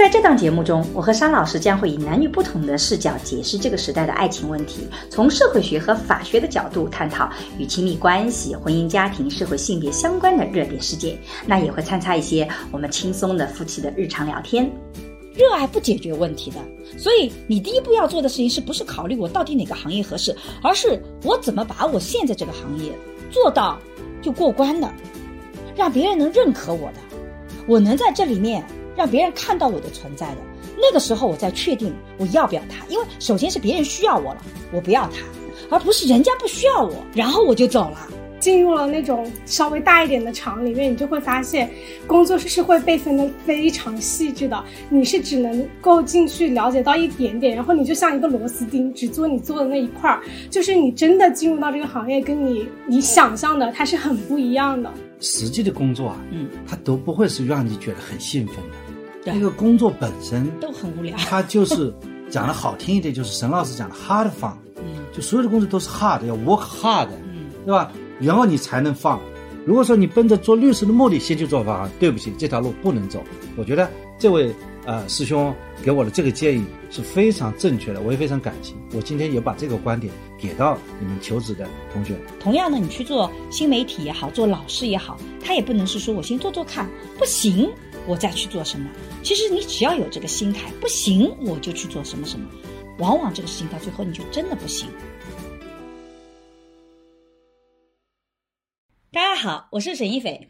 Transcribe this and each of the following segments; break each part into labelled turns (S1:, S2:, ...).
S1: 在这档节目中，我和沙老师将会以男女不同的视角解释这个时代的爱情问题，从社会学和法学的角度探讨与亲密关系、婚姻家庭、社会性别相关的热点事件。那也会参差一些我们轻松的夫妻的日常聊天。
S2: 热爱不解决问题的，所以你第一步要做的事情是不是考虑我到底哪个行业合适，而是我怎么把我现在这个行业做到就过关的，让别人能认可我的，我能在这里面。让别人看到我的存在的那个时候，我再确定我要不要他。因为首先是别人需要我了，我不要他，而不是人家不需要我，然后我就走了。
S3: 进入了那种稍微大一点的厂里面，你就会发现，工作室是会被分的非常细致的。你是只能够进去了解到一点点，然后你就像一个螺丝钉，只做你做的那一块儿。就是你真的进入到这个行业，跟你你想象的它是很不一样的。
S4: 实际的工作啊，嗯，它都不会是让你觉得很兴奋的。那个工作本身
S2: 都很无聊，
S4: 他就是讲的好听一点，就是沈老师讲的 hard fun，嗯，就所有的工作都是 hard，要 work hard，嗯，对吧？然后你才能放。如果说你奔着做律师的目的先去做法，对不起，这条路不能走。我觉得这位呃师兄给我的这个建议是非常正确的，我也非常感激。我今天也把这个观点给到你们求职的同学。
S2: 同样的，你去做新媒体也好，做老师也好，他也不能是说我先做做看，不行。我再去做什么？其实你只要有这个心态，不行我就去做什么什么。往往这个事情到最后你就真的不行。大家好，我是沈一斐，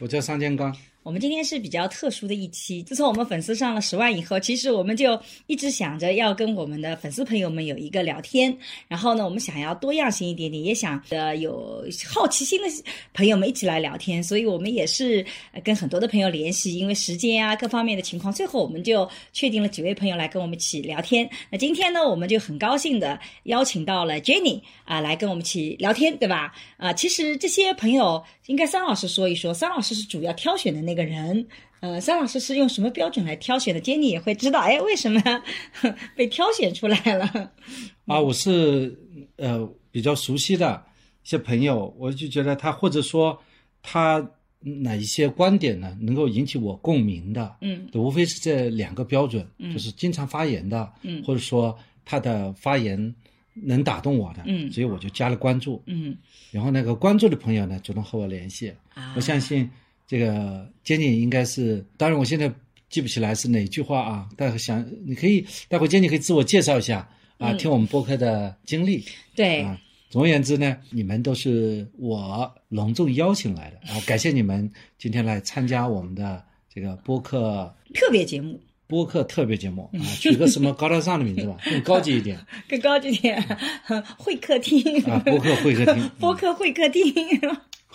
S5: 我叫桑建刚。
S2: 我们今天是比较特殊的一期。自从我们粉丝上了十万以后，其实我们就一直想着要跟我们的粉丝朋友们有一个聊天。然后呢，我们想要多样性一点点，也想呃有好奇心的朋友们一起来聊天。所以我们也是跟很多的朋友联系，因为时间啊各方面的情况，最后我们就确定了几位朋友来跟我们一起聊天。那今天呢，我们就很高兴的邀请到了 Jenny 啊来跟我们一起聊天，对吧？啊，其实这些朋友应该桑老师说一说，桑老师是主要挑选的那。那个人，呃，桑老师是用什么标准来挑选的？Jenny 也会知道，哎，为什么 被挑选出来了？
S4: 啊，我是呃比较熟悉的一些朋友，我就觉得他或者说他哪一些观点呢，能够引起我共鸣的，嗯，无非是这两个标准，就是经常发言的，嗯，或者说他的发言能打动我的，嗯，所以我就加了关注，嗯，然后那个关注的朋友呢，主动和我联系，我相信。这个坚尼应该是，当然我现在记不起来是哪句话啊。待会想你可以，待会坚尼可以自我介绍一下啊，听我们播客的经历。
S2: 对
S4: 啊，总而言之呢，你们都是我隆重邀请来的，然后感谢你们今天来参加我们的这个播客
S2: 特别节目。
S4: 播客特别节目啊，取个什么高大上的名字吧，更高级一点。
S2: 更高级点，会客厅
S4: 啊，播客会客厅。
S2: 播客会客厅。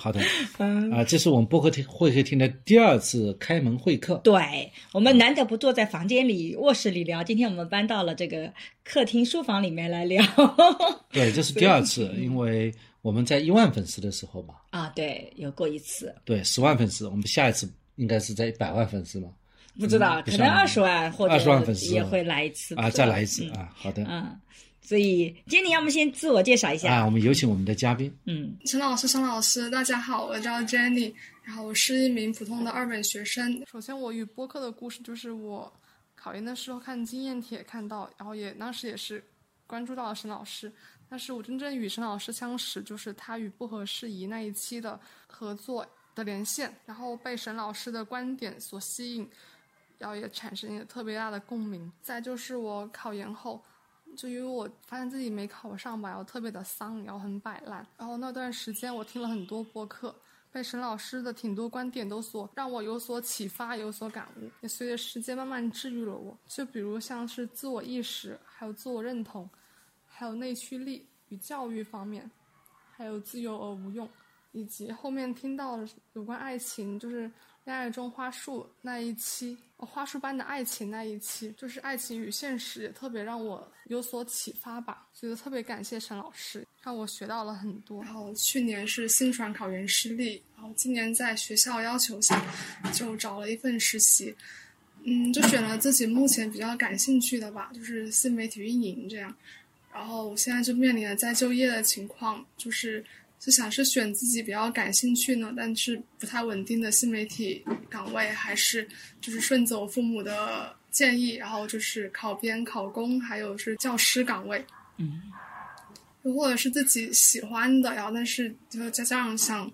S4: 好的，嗯啊，这是我们播客厅会客厅的第二次开门会客。
S2: 对我们难得不坐在房间里、卧室里聊，今天我们搬到了这个客厅、书房里面来聊。
S4: 对，这是第二次，因为我们在一万粉丝的时候嘛。
S2: 啊，对，有过一次。
S4: 对，十万粉丝，我们下一次应该是在一百万粉丝嘛？
S2: 不知道，可能二十万或者
S4: 二十万粉丝
S2: 也会来一次
S4: 啊，再来一次啊，好的，
S2: 嗯。所以，今天要么先自我介绍一下
S4: 啊，我们有请我们的嘉宾。
S2: 嗯，
S6: 陈老师、陈老师，大家好，我叫 Jenny，然后我是一名普通的二本学生。首先，我与播客的故事就是我考研的时候看经验帖看到，然后也当时也是关注到了沈老师。但是我真正与沈老师相识，就是他与不合时宜那一期的合作的连线，然后被沈老师的观点所吸引，然后也产生一个特别大的共鸣。再就是我考研后。就因为我发现自己没考上吧，然后特别的丧，然后很摆烂。然后那段时间我听了很多播客，被沈老师的挺多观点都所让我有所启发，有所感悟，也随着时间慢慢治愈了我。就比如像是自我意识，还有自我认同，还有内驱力与教育方面，还有自由而无用，以及后面听到有关爱情，就是恋爱中花束那一期。花束般的爱情那一期，就是爱情与现实，也特别让我有所启发吧。觉得特别感谢陈老师，让我学到了很多。然后去年是新传考研失利，然后今年在学校要求下，就找了一份实习，嗯，就选了自己目前比较感兴趣的吧，就是新媒体运营这样。然后我现在就面临了再就业的情况，就是。就想是选自己比较感兴趣呢，但是不太稳定的新媒体岗位，还是就是顺走父母的建议，然后就是考编、考公，还有是教师岗位。
S2: 嗯，
S6: 或者是自己喜欢的，然后但是就加上想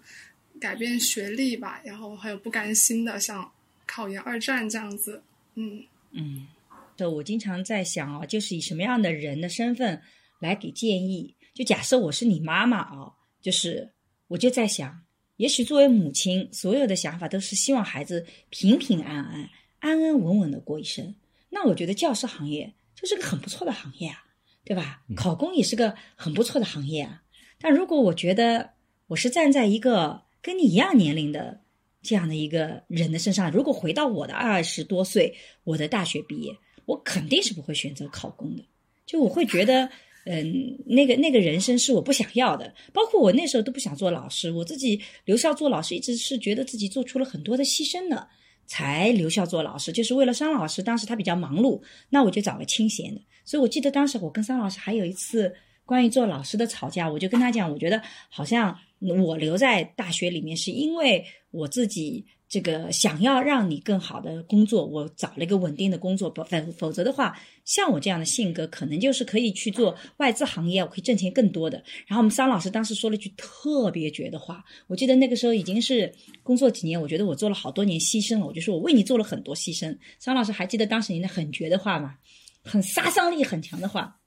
S6: 改变学历吧，然后还有不甘心的想考研二战这样子。嗯
S2: 嗯，对我经常在想啊，就是以什么样的人的身份来给建议？就假设我是你妈妈啊。就是，我就在想，也许作为母亲，所有的想法都是希望孩子平平安安、安安稳稳的过一生。那我觉得教师行业就是个很不错的行业啊，对吧？考公也是个很不错的行业啊。但如果我觉得我是站在一个跟你一样年龄的这样的一个人的身上，如果回到我的二十多岁，我的大学毕业，我肯定是不会选择考公的。就我会觉得。嗯，那个那个人生是我不想要的，包括我那时候都不想做老师，我自己留校做老师，一直是觉得自己做出了很多的牺牲的，才留校做老师，就是为了商老师。当时他比较忙碌，那我就找个清闲的。所以我记得当时我跟商老师还有一次关于做老师的吵架，我就跟他讲，我觉得好像我留在大学里面是因为我自己。这个想要让你更好的工作，我找了一个稳定的工作，不否否则的话，像我这样的性格，可能就是可以去做外资行业，我可以挣钱更多的。然后我们桑老师当时说了一句特别绝的话，我记得那个时候已经是工作几年，我觉得我做了好多年牺牲了，我就说我为你做了很多牺牲。桑老师还记得当时您的很绝的话吗？很杀伤力很强的话。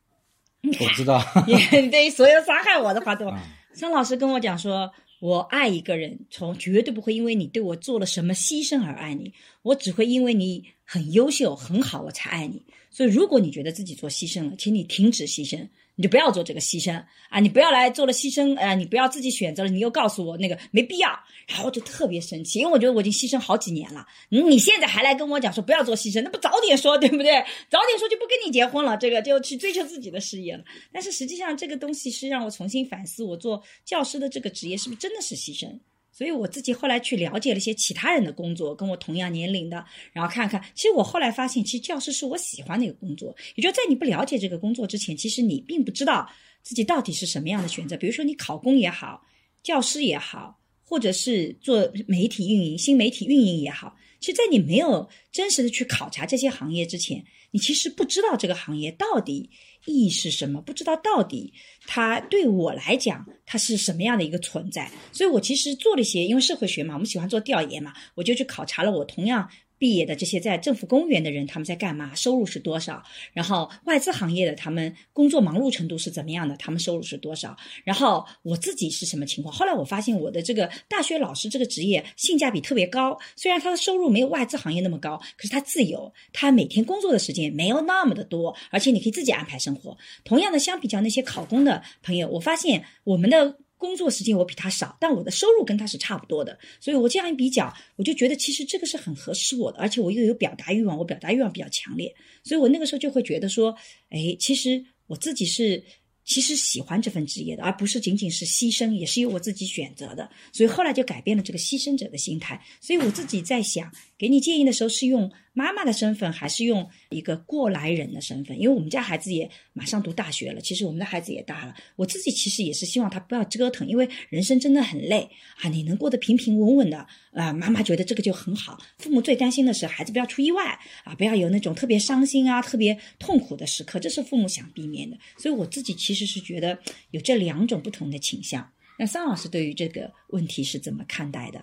S4: 我知道。
S2: 对所有伤害我的话都，桑老师跟我讲说。我爱一个人，从绝对不会因为你对我做了什么牺牲而爱你，我只会因为你很优秀、很好，我才爱你。所以，如果你觉得自己做牺牲了，请你停止牺牲。你就不要做这个牺牲啊！你不要来做了牺牲，呃，你不要自己选择了，你又告诉我那个没必要，然后我就特别生气，因为我觉得我已经牺牲好几年了，你现在还来跟我讲说不要做牺牲，那不早点说对不对？早点说就不跟你结婚了，这个就去追求自己的事业了。但是实际上这个东西是让我重新反思，我做教师的这个职业是不是真的是牺牲？所以我自己后来去了解了一些其他人的工作，跟我同样年龄的，然后看看，其实我后来发现，其实教师是我喜欢的一个工作。也就在你不了解这个工作之前，其实你并不知道自己到底是什么样的选择。比如说你考公也好，教师也好，或者是做媒体运营、新媒体运营也好，其实，在你没有真实的去考察这些行业之前，你其实不知道这个行业到底。意义是什么？不知道到底它对我来讲，它是什么样的一个存在？所以我其实做了一些，因为社会学嘛，我们喜欢做调研嘛，我就去考察了我同样。毕业的这些在政府公务员的人，他们在干嘛？收入是多少？然后外资行业的他们工作忙碌程度是怎么样的？他们收入是多少？然后我自己是什么情况？后来我发现我的这个大学老师这个职业性价比特别高，虽然他的收入没有外资行业那么高，可是他自由，他每天工作的时间没有那么的多，而且你可以自己安排生活。同样的，相比较那些考公的朋友，我发现我们的。工作时间我比他少，但我的收入跟他是差不多的，所以我这样一比较，我就觉得其实这个是很合适我的，而且我又有表达欲望，我表达欲望比较强烈，所以我那个时候就会觉得说，哎，其实我自己是其实喜欢这份职业的，而不是仅仅是牺牲，也是由我自己选择的，所以后来就改变了这个牺牲者的心态，所以我自己在想，给你建议的时候是用。妈妈的身份还是用一个过来人的身份，因为我们家孩子也马上读大学了，其实我们的孩子也大了。我自己其实也是希望他不要折腾，因为人生真的很累啊！你能过得平平稳稳的啊，妈妈觉得这个就很好。父母最担心的是孩子不要出意外啊，不要有那种特别伤心啊、特别痛苦的时刻，这是父母想避免的。所以我自己其实是觉得有这两种不同的倾向。那桑老师对于这个问题是怎么看待的？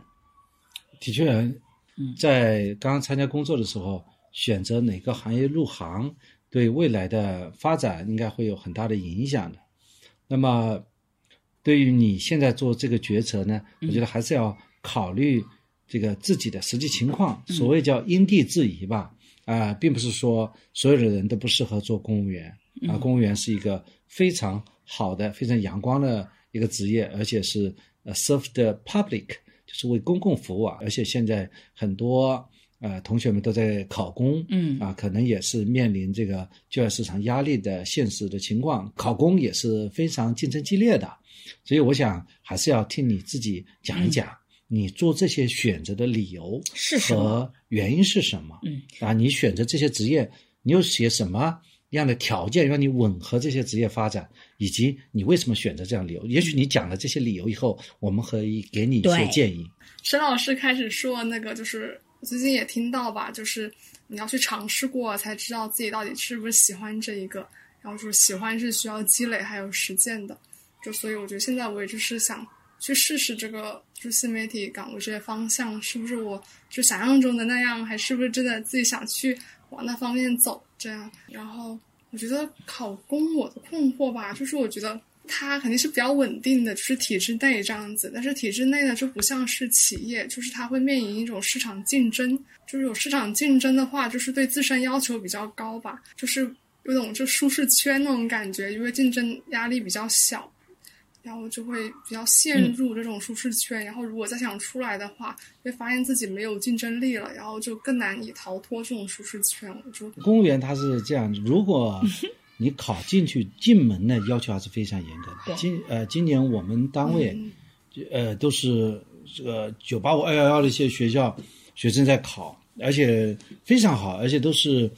S4: 的确。在刚刚参加工作的时候，选择哪个行业入行，对未来的发展应该会有很大的影响的。那么，对于你现在做这个决策呢，我觉得还是要考虑这个自己的实际情况。所谓叫因地制宜吧，啊，并不是说所有的人都不适合做公务员啊。公务员是一个非常好的、非常阳光的一个职业，而且是呃 serve the public。是为公共服务啊，而且现在很多呃，同学们都在考公，
S2: 嗯
S4: 啊，可能也是面临这个就业市场压力的现实的情况，考公也是非常竞争激烈的，所以我想还是要听你自己讲一讲，你做这些选择的理由
S2: 是？
S4: 和原因是什么？
S2: 嗯，
S4: 啊，你选择这些职业，你有些什么样的条件让你吻合这些职业发展，以及你为什么选择这样理由？也许你讲了这些理由以后，我们可以给你一些建议。
S6: 沈老师开始说那个，就是我最近也听到吧，就是你要去尝试过，才知道自己到底是不是喜欢这一个。然后说喜欢是需要积累还有实践的，就所以我觉得现在我也就是想去试试这个，就新媒体岗位这些方向是不是我就想象中的那样，还是不是真的自己想去往那方面走这样。然后我觉得考公我的困惑吧，就是我觉得。它肯定是比较稳定的，就是体制内这样子。但是体制内呢，就不像是企业，就是它会面临一种市场竞争。就是有市场竞争的话，就是对自身要求比较高吧，就是有种就舒适圈那种感觉，因为竞争压力比较小，然后就会比较陷入这种舒适圈。然后如果再想出来的话，会发现自己没有竞争力了，然后就更难以逃脱这种舒适圈。我就
S4: 公务员他是这样，如果 你考进去进门的，要求还是非常严格的。今呃，今年我们单位，呃，都是这个九八五二幺幺的一些学校学生在考，而且非常好，而且都是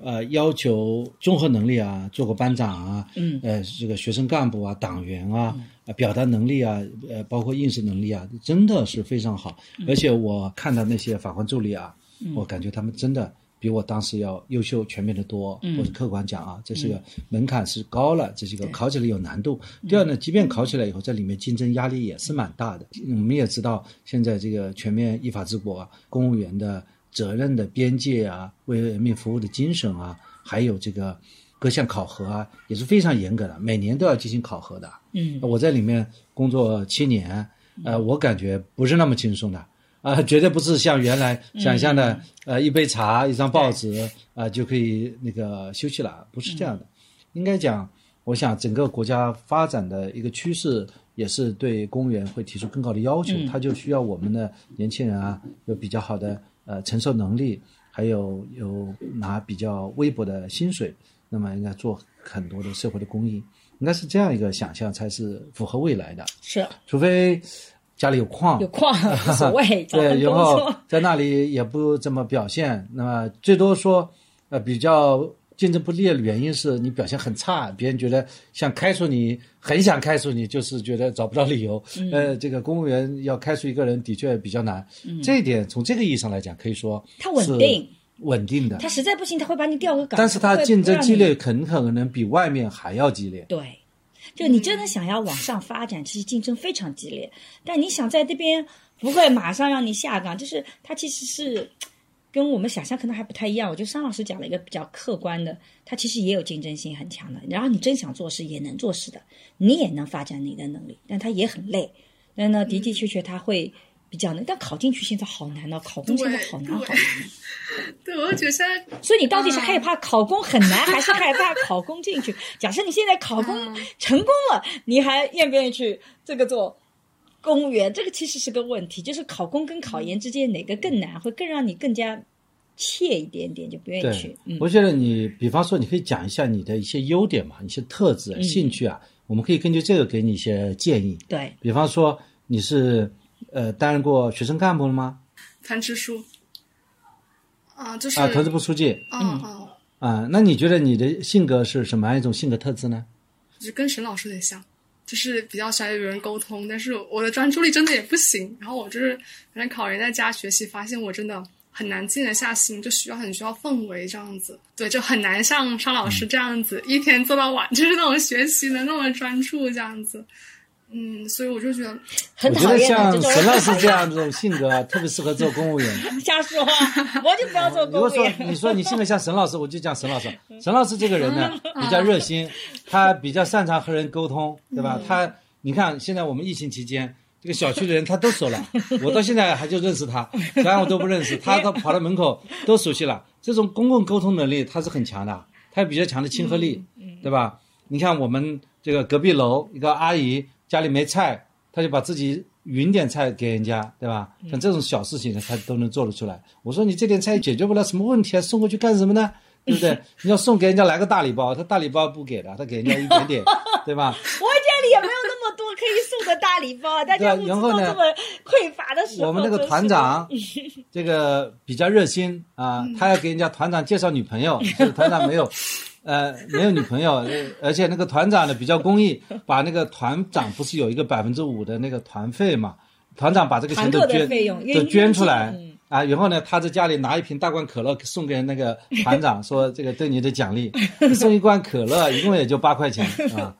S4: 呃要求综合能力啊，做过班长啊，
S2: 嗯，
S4: 呃，这个学生干部啊，党员啊，呃，表达能力啊，呃，包括应试能力啊，真的是非常好。而且我看到那些法官助理啊，我感觉他们真的。比我当时要优秀全面的多，嗯或者客观讲啊，这是个门槛是高了，这是一个考起来有难度。第二呢，即便考起来以后，在里面竞争压力也是蛮大的。我们也知道，现在这个全面依法治国啊，公务员的责任的边界啊，为人民服务的精神啊，还有这个各项考核啊，也是非常严格的，每年都要进行考核的。
S2: 嗯，
S4: 我在里面工作七年，呃，我感觉不是那么轻松的。啊，绝对不是像原来想象的，呃，一杯茶、一张报纸啊就可以那个休息了，不是这样的。应该讲，我想整个国家发展的一个趋势，也是对公务员会提出更高的要求，他就需要我们的年轻人啊，有比较好的呃承受能力，还有有拿比较微薄的薪水，那么应该做很多的社会的公益，应该是这样一个想象才是符合未来的。
S2: 是，
S4: 除非。家里有矿，
S2: 有矿无所谓，
S4: 对，然后在那里也不怎么表现，那么最多说，呃，比较竞争不烈的原因是你表现很差，别人觉得想开除你，很想开除你，就是觉得找不到理由。
S2: 嗯、
S4: 呃，这个公务员要开除一个人的确比较难，嗯、这一点从这个意义上来讲，可以说
S2: 他稳定，
S4: 稳定的。
S2: 他实在不行，他会把你调个岗，
S4: 但是他竞争激烈，很可能比外面还要激烈。
S2: 对。就你真的想要往上发展，其实竞争非常激烈。但你想在这边不会马上让你下岗，就是他其实是跟我们想象可能还不太一样。我觉得商老师讲了一个比较客观的，他其实也有竞争性很强的。然后你真想做事也能做事的，你也能发展你的能力，但他也很累。但呢，的的确确他会比较难。但考进去现在好难哦，考公现在好难好难。
S6: 对，我觉得现在，
S2: 所以你到底是害怕考公很难，还是害怕考公进去？假设你现在考公成功了，你还愿不愿意去这个做公务员？这个其实是个问题，就是考公跟考研之间哪个更难，会更让你更加怯一点点，就不愿意去。嗯，
S4: 我觉得你，比方说，你可以讲一下你的一些优点嘛，一些特质、兴趣啊，我们可以根据这个给你一些建议。
S2: 对，
S4: 比方说你是呃担任过学生干部了吗？
S6: 团支书。啊，就是
S4: 啊，团支部书记。
S6: 嗯嗯。
S4: 啊，那你觉得你的性格是什么样一种性格特质呢？
S6: 就跟沈老师有点像，就是比较喜欢与人沟通，但是我的专注力真的也不行。然后我就是反正考研在家学习，发现我真的很难静得下心，就需要很需要氛围这样子。对，就很难像沙老师这样子、嗯、一天做到晚，就是那种学习的那么专注这样子。嗯，所以我就觉得，
S2: 很
S4: 我觉得像沈老师这样这种性格，特别适合做公务员。
S2: 瞎说话，我就不要做公务员。
S4: 如果说你说你性格像沈老师，我就讲沈老师。沈老师这个人呢，比较热心，他比较擅长和人沟通，对吧？他，你看现在我们疫情期间，这个小区的人他都熟了，我到现在还就认识他，虽然我都不认识，他都跑到门口都熟悉了。这种公共沟通能力他是很强的，他有比较强的亲和力，对吧？你看我们这个隔壁楼一个阿姨。家里没菜，他就把自己匀点菜给人家，对吧？像这种小事情呢，他都能做得出来。我说你这点菜解决不了什么问题啊，送过去干什么呢？对不对？你要送给人家来个大礼包，他大礼包不给的，他给人家一点点，对吧？
S2: 我家里也没有那么多可以送的大礼包，大家物资都这么匮乏的时候，
S4: 我们那个团长，这个比较热心啊，他要给人家团长介绍女朋友，就是团长没有。呃，没有女朋友，而且那个团长呢比较公益，把那个团长不是有一个百分之五的那个团费嘛？团长把这个钱都捐，都捐出来啊。然后呢，他在家里拿一瓶大罐可乐送给那个团长，说这个对你的奖励，送一罐可乐一共也就八块钱 啊。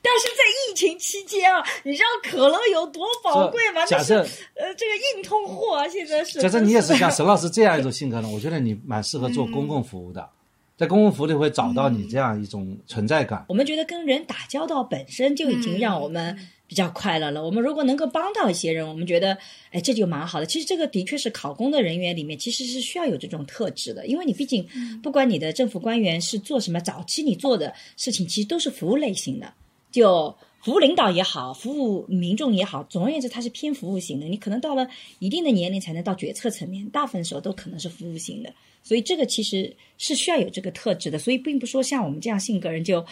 S2: 但是在疫情期间啊，你知道可乐有多宝贵吗？
S4: 假设
S2: 呃，这个硬通货现在是。
S4: 假设你也是像沈老师这样一种性格呢，我觉得你蛮适合做公共服务的。在公共服务里会找到你这样一种存在感。
S2: 我们觉得跟人打交道本身就已经让我们比较快乐了。我们如果能够帮到一些人，我们觉得，哎，这就蛮好的。其实这个的确是考公的人员里面其实是需要有这种特质的，因为你毕竟不管你的政府官员是做什么，早期你做的事情其实都是服务类型的，就服务领导也好，服务民众也好，总而言之，它是偏服务型的。你可能到了一定的年龄才能到决策层面，大部分时候都可能是服务型的。所以这个其实是需要有这个特质的，所以并不说像我们这样性格人就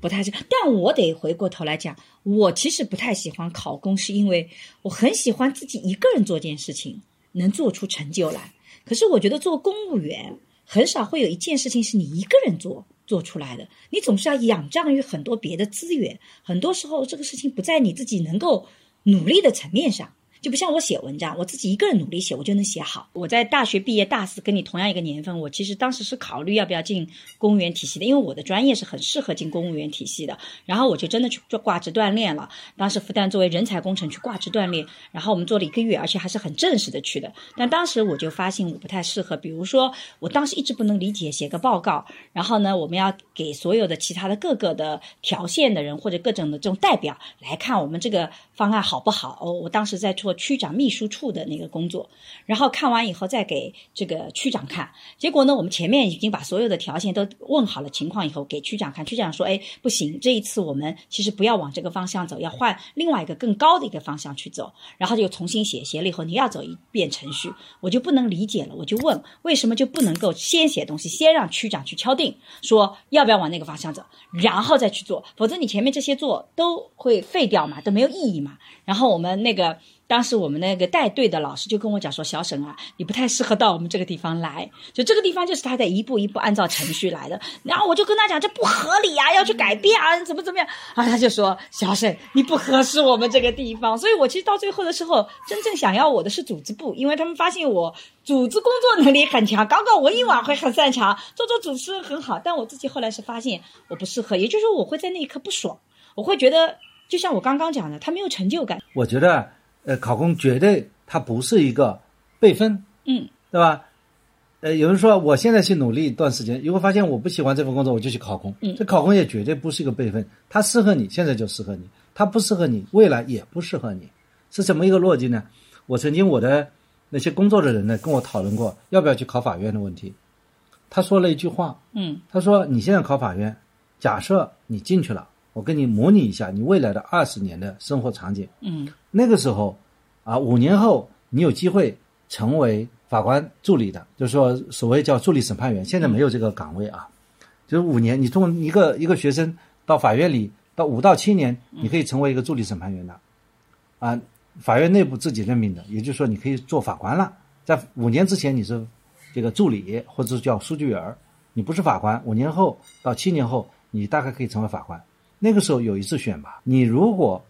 S2: 不太是。但我得回过头来讲，我其实不太喜欢考公，是因为我很喜欢自己一个人做件事情，能做出成就来。可是我觉得做公务员很少会有一件事情是你一个人做做出来的，你总是要仰仗于很多别的资源，很多时候这个事情不在你自己能够努力的层面上。就不像我写文章，我自己一个人努力写，我就能写好。我在大学毕业大四，跟你同样一个年份，我其实当时是考虑要不要进公务员体系的，因为我的专业是很适合进公务员体系的。然后我就真的去做挂职锻炼了。当时复旦作为人才工程去挂职锻炼，然后我们做了一个月，而且还是很正式的去的。但当时我就发现我不太适合，比如说我当时一直不能理解写个报告，然后呢，我们要给所有的其他的各个的条线的人或者各种的这种代表来看我们这个方案好不好。哦，我当时在做区长秘书。处的那个工作，然后看完以后再给这个区长看。结果呢，我们前面已经把所有的条件都问好了情况以后，给区长看。区长说：“哎，不行，这一次我们其实不要往这个方向走，要换另外一个更高的一个方向去走。”然后就重新写，写了以后你要走一遍程序，我就不能理解了。我就问，为什么就不能够先写东西，先让区长去敲定，说要不要往那个方向走，然后再去做？否则你前面这些做都会废掉嘛，都没有意义嘛。然后我们那个。当时我们那个带队的老师就跟我讲说：“小沈啊，你不太适合到我们这个地方来。就这个地方就是他在一步一步按照程序来的。然后我就跟他讲，这不合理呀，要去改变啊，怎么怎么样啊？他就说：小沈，你不合适我们这个地方。所以我其实到最后的时候，真正想要我的是组织部，因为他们发现我组织工作能力很强，搞搞文艺晚会很擅长，做做主持很好。但我自己后来是发现我不适合，也就是说我会在那一刻不爽，我会觉得就像我刚刚讲的，他没有成就感。
S4: 我觉得。呃，考公绝对它不是一个备份，
S2: 嗯，
S4: 对吧？呃，有人说我现在去努力一段时间，如果发现我不喜欢这份工作，我就去考公，
S2: 嗯，
S4: 这考公也绝对不是一个备份，它适合你现在就适合你，它不适合你未来也不适合你，是什么一个逻辑呢？我曾经我的那些工作的人呢跟我讨论过要不要去考法院的问题，他说了一句话，
S2: 嗯，
S4: 他说你现在考法院，假设你进去了。我跟你模拟一下你未来的二十年的生活场景。
S2: 嗯，
S4: 那个时候，啊，五年后你有机会成为法官助理的，就是说所谓叫助理审判员，现在没有这个岗位啊。就是五年，你从一个一个学生到法院里，到五到七年，你可以成为一个助理审判员的，啊，法院内部自己任命的，也就是说你可以做法官了。在五年之前你是这个助理或者叫书记员你不是法官。五年后到七年后，你大概可以成为法官。那个时候有一次选拔，你如果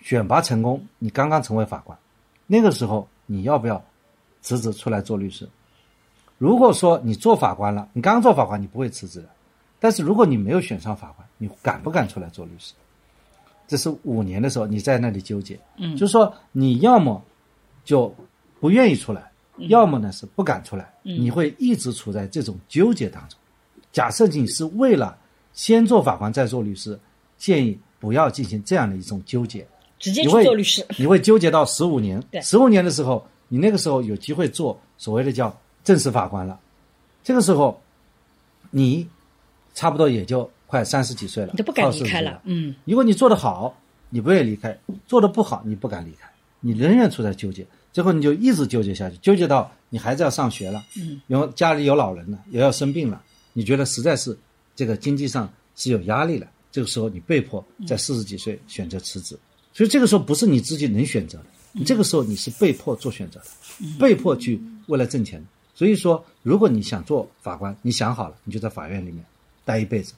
S4: 选拔成功，你刚刚成为法官，那个时候你要不要辞职出来做律师？如果说你做法官了，你刚刚做法官，你不会辞职的。但是如果你没有选上法官，你敢不敢出来做律师？这是五年的时候你在那里纠结，
S2: 嗯，
S4: 就是说你要么就不愿意出来，要么呢是不敢出来，
S2: 你
S4: 会一直处在这种纠结当中。假设你是为了先做法官再做律师。建议不要进行这样的一种纠结，
S2: 直接去做律师，
S4: 你会纠结到十五年。
S2: 对，
S4: 十五年的时候，你那个时候有机会做所谓的叫正式法官了。这个时候，你差不多也就快三十几岁了，
S2: 你都不敢离开了。嗯，
S4: 如果你做得好，你不愿意离开；做得不好，你不敢离开。你仍然处在纠结，最后你就一直纠结下去，纠结到你孩子要上学了，嗯，然后家里有老人了，也要生病了，你觉得实在是这个经济上是有压力了，这个时候你被迫在四十几岁选择辞职，所以这个时候不是你自己能选择的，你这个时候你是被迫做选择的，被迫去为了挣钱。所以说，如果你想做法官，你想好了，你就在法院里面待一辈子；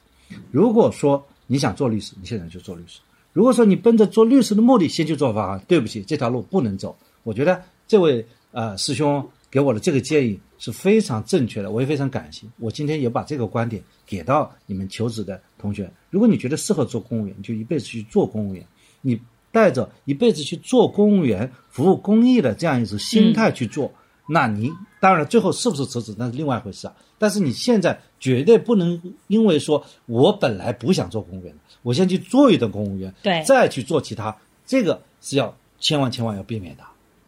S4: 如果说你想做律师，你现在就做律师。如果说你奔着做律师的目的先去做法官，对不起，这条路不能走。我觉得这位呃师兄给我的这个建议是非常正确的，我也非常感谢。我今天也把这个观点给到你们求职的同学。如果你觉得适合做公务员，你就一辈子去做公务员。你带着一辈子去做公务员、服务公益的这样一种心态去做，那你当然最后是不是辞职那是另外一回事啊。但是你现在绝对不能因为说我本来不想做公务员。我先去做一段公务员，
S2: 对，
S4: 再去做其他，这个是要千万千万要避免的，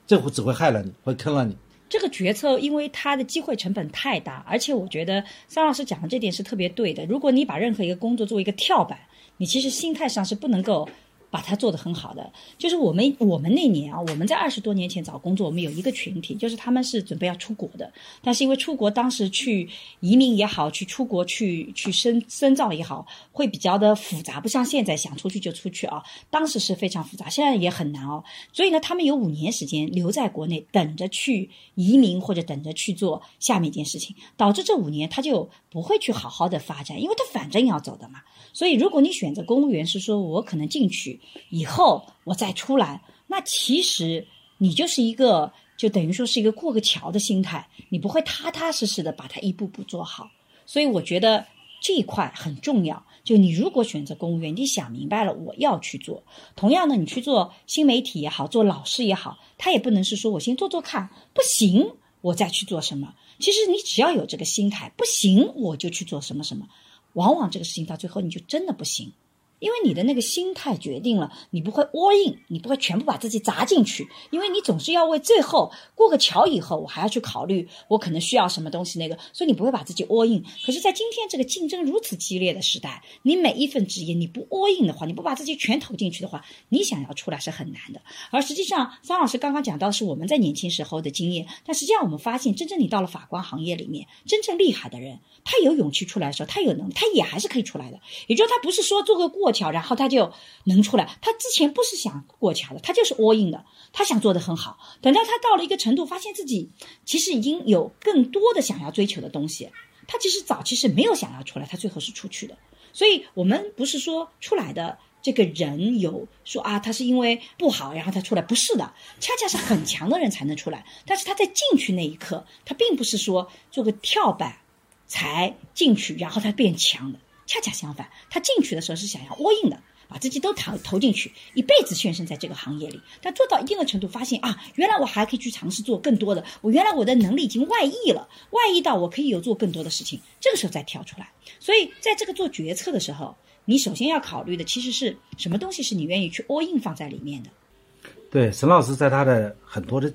S4: 这会只会害了你，会坑了你。
S2: 这个决策因为它的机会成本太大，而且我觉得桑老师讲的这点是特别对的。如果你把任何一个工作作为一个跳板，你其实心态上是不能够。把它做得很好的，就是我们我们那年啊，我们在二十多年前找工作，我们有一个群体，就是他们是准备要出国的，但是因为出国当时去移民也好，去出国去去深深造也好，会比较的复杂，不像现在想出去就出去啊，当时是非常复杂，现在也很难哦。所以呢，他们有五年时间留在国内，等着去移民或者等着去做下面一件事情，导致这五年他就不会去好好的发展，因为他反正要走的嘛。所以，如果你选择公务员，是说我可能进去以后我再出来，那其实你就是一个，就等于说是一个过个桥的心态，你不会踏踏实实的把它一步步做好。所以，我觉得这一块很重要。就你如果选择公务员，你想明白了我要去做。同样的，你去做新媒体也好，做老师也好，他也不能是说我先做做看，不行我再去做什么。其实你只要有这个心态，不行我就去做什么什么。往往这个事情到最后你就真的不行。因为你的那个心态决定了，你不会 all in，你不会全部把自己砸进去，因为你总是要为最后过个桥以后，我还要去考虑我可能需要什么东西那个，所以你不会把自己 all in。可是，在今天这个竞争如此激烈的时代，你每一份职业你不 all in 的话，你不把自己全投进去的话，你想要出来是很难的。而实际上，桑老师刚刚讲到是我们在年轻时候的经验，但实际上我们发现，真正你到了法官行业里面，真正厉害的人，他有勇气出来的时候，他有能力，他也还是可以出来的。也就是他不是说做个过。过桥，然后他就能出来。他之前不是想过桥的，他就是 all in 的，他想做的很好。等到他到了一个程度，发现自己其实已经有更多的想要追求的东西，他其实早期是没有想要出来，他最后是出去的。所以，我们不是说出来的这个人有说啊，他是因为不好，然后他出来，不是的，恰恰是很强的人才能出来。但是他在进去那一刻，他并不是说做个跳板才进去，然后他变强的。恰恰相反，他进去的时候是想要 all in 的，把自己都投投进去，一辈子献身在这个行业里。但做到一定的程度，发现啊，原来我还可以去尝试做更多的。我原来我的能力已经外溢了，外溢到我可以有做更多的事情。这个时候再跳出来。所以在这个做决策的时候，你首先要考虑的其实是什么东西是你愿意去 all in 放在里面的。
S4: 对，沈老师在他的很多的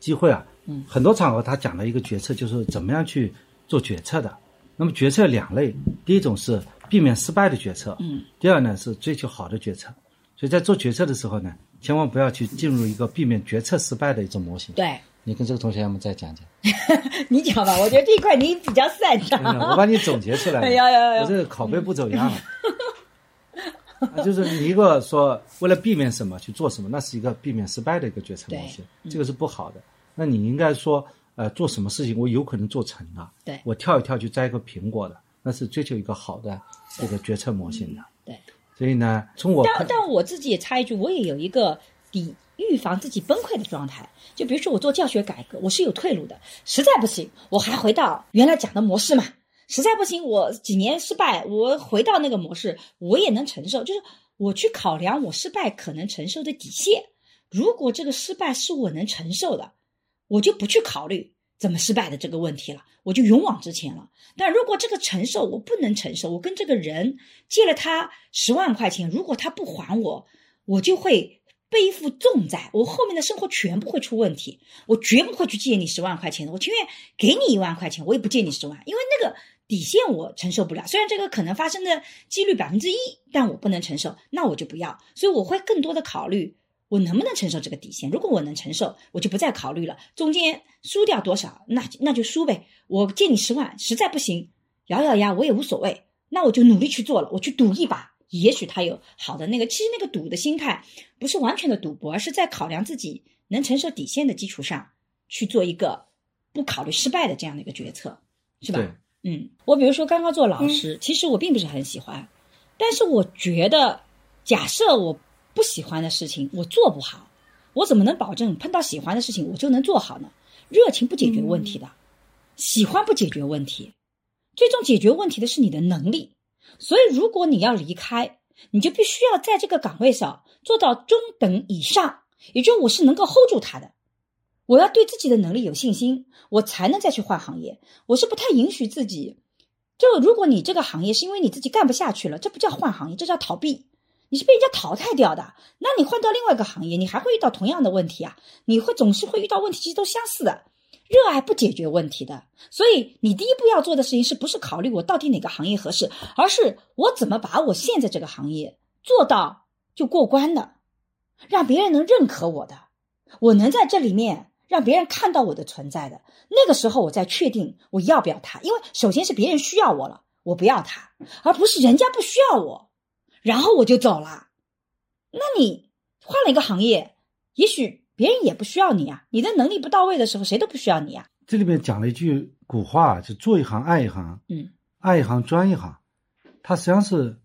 S4: 机会啊，嗯，很多场合他讲了一个决策，就是怎么样去做决策的。那么决策两类，第一种是避免失败的决策，嗯，第二呢是追求好的决策。所以在做决策的时候呢，千万不要去进入一个避免决策失败的一种模型。
S2: 对，
S4: 你跟这个同学要么再讲讲。
S2: 你讲吧，我觉得这一块你比较擅长。
S4: 我把你总结出来 了。
S2: 要要要！
S4: 我这个拷贝步骤一样了。就是你一个说为了避免什么去做什么，那是一个避免失败的一个决策模型，这个是不好的。那你应该说。呃，做什么事情我有可能做成的，
S2: 对
S4: 我跳一跳去摘个苹果的，那是追求一个好的这个决策模型的。
S2: 对，
S4: 所以呢，从我
S2: 但但我自己也插一句，我也有一个抵预防自己崩溃的状态。就比如说我做教学改革，我是有退路的，实在不行，我还回到原来讲的模式嘛。实在不行，我几年失败，我回到那个模式，我也能承受。就是我去考量我失败可能承受的底线，如果这个失败是我能承受的。我就不去考虑怎么失败的这个问题了，我就勇往直前了。但如果这个承受我不能承受，我跟这个人借了他十万块钱，如果他不还我，我就会背负重债，我后面的生活全部会出问题。我绝不会去借你十万块钱的，我情愿给你一万块钱，我也不借你十万，因为那个底线我承受不了。虽然这个可能发生的几率百分之一，但我不能承受，那我就不要。所以我会更多的考虑。我能不能承受这个底线？如果我能承受，我就不再考虑了。中间输掉多少，那那就输呗。我借你十万，实在不行，咬咬牙我也无所谓。那我就努力去做了，我去赌一把，也许他有好的那个。其实那个赌的心态不是完全的赌博，而是在考量自己能承受底线的基础上去做一个不考虑失败的这样的一个决策，是吧？嗯，我比如说刚刚做老师，其实我并不是很喜欢，但是我觉得，假设我。不喜欢的事情我做不好，我怎么能保证碰到喜欢的事情我就能做好呢？热情不解决问题的，喜欢不解决问题，最终解决问题的是你的能力。所以，如果你要离开，你就必须要在这个岗位上做到中等以上，也就我是能够 hold 住他的。我要对自己的能力有信心，我才能再去换行业。我是不太允许自己，就如果你这个行业是因为你自己干不下去了，这不叫换行业，这叫逃避。你是被人家淘汰掉的，那你换到另外一个行业，你还会遇到同样的问题啊？你会总是会遇到问题，其实都相似的。热爱不解决问题的，所以你第一步要做的事情，是不是考虑我到底哪个行业合适，而是我怎么把我现在这个行业做到就过关的，让别人能认可我的，我能在这里面让别人看到我的存在的，那个时候我再确定我要不要他，因为首先是别人需要我了，我不要他，而不是人家不需要我。然后我就走了，那你换了一个行业，也许别人也不需要你啊。你的能力不到位的时候，谁都不需要你啊。
S4: 这里面讲了一句古话，就做一行爱一行，
S2: 嗯，
S4: 爱一行专一行。它实际上是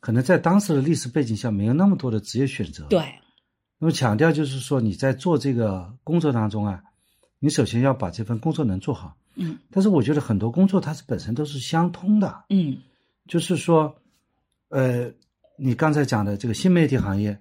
S4: 可能在当时的历史背景下没有那么多的职业选择。
S2: 对。
S4: 那么强调就是说你在做这个工作当中啊，你首先要把这份工作能做好。
S2: 嗯。
S4: 但是我觉得很多工作它是本身都是相通的。
S2: 嗯。
S4: 就是说。呃，你刚才讲的这个新媒体行业，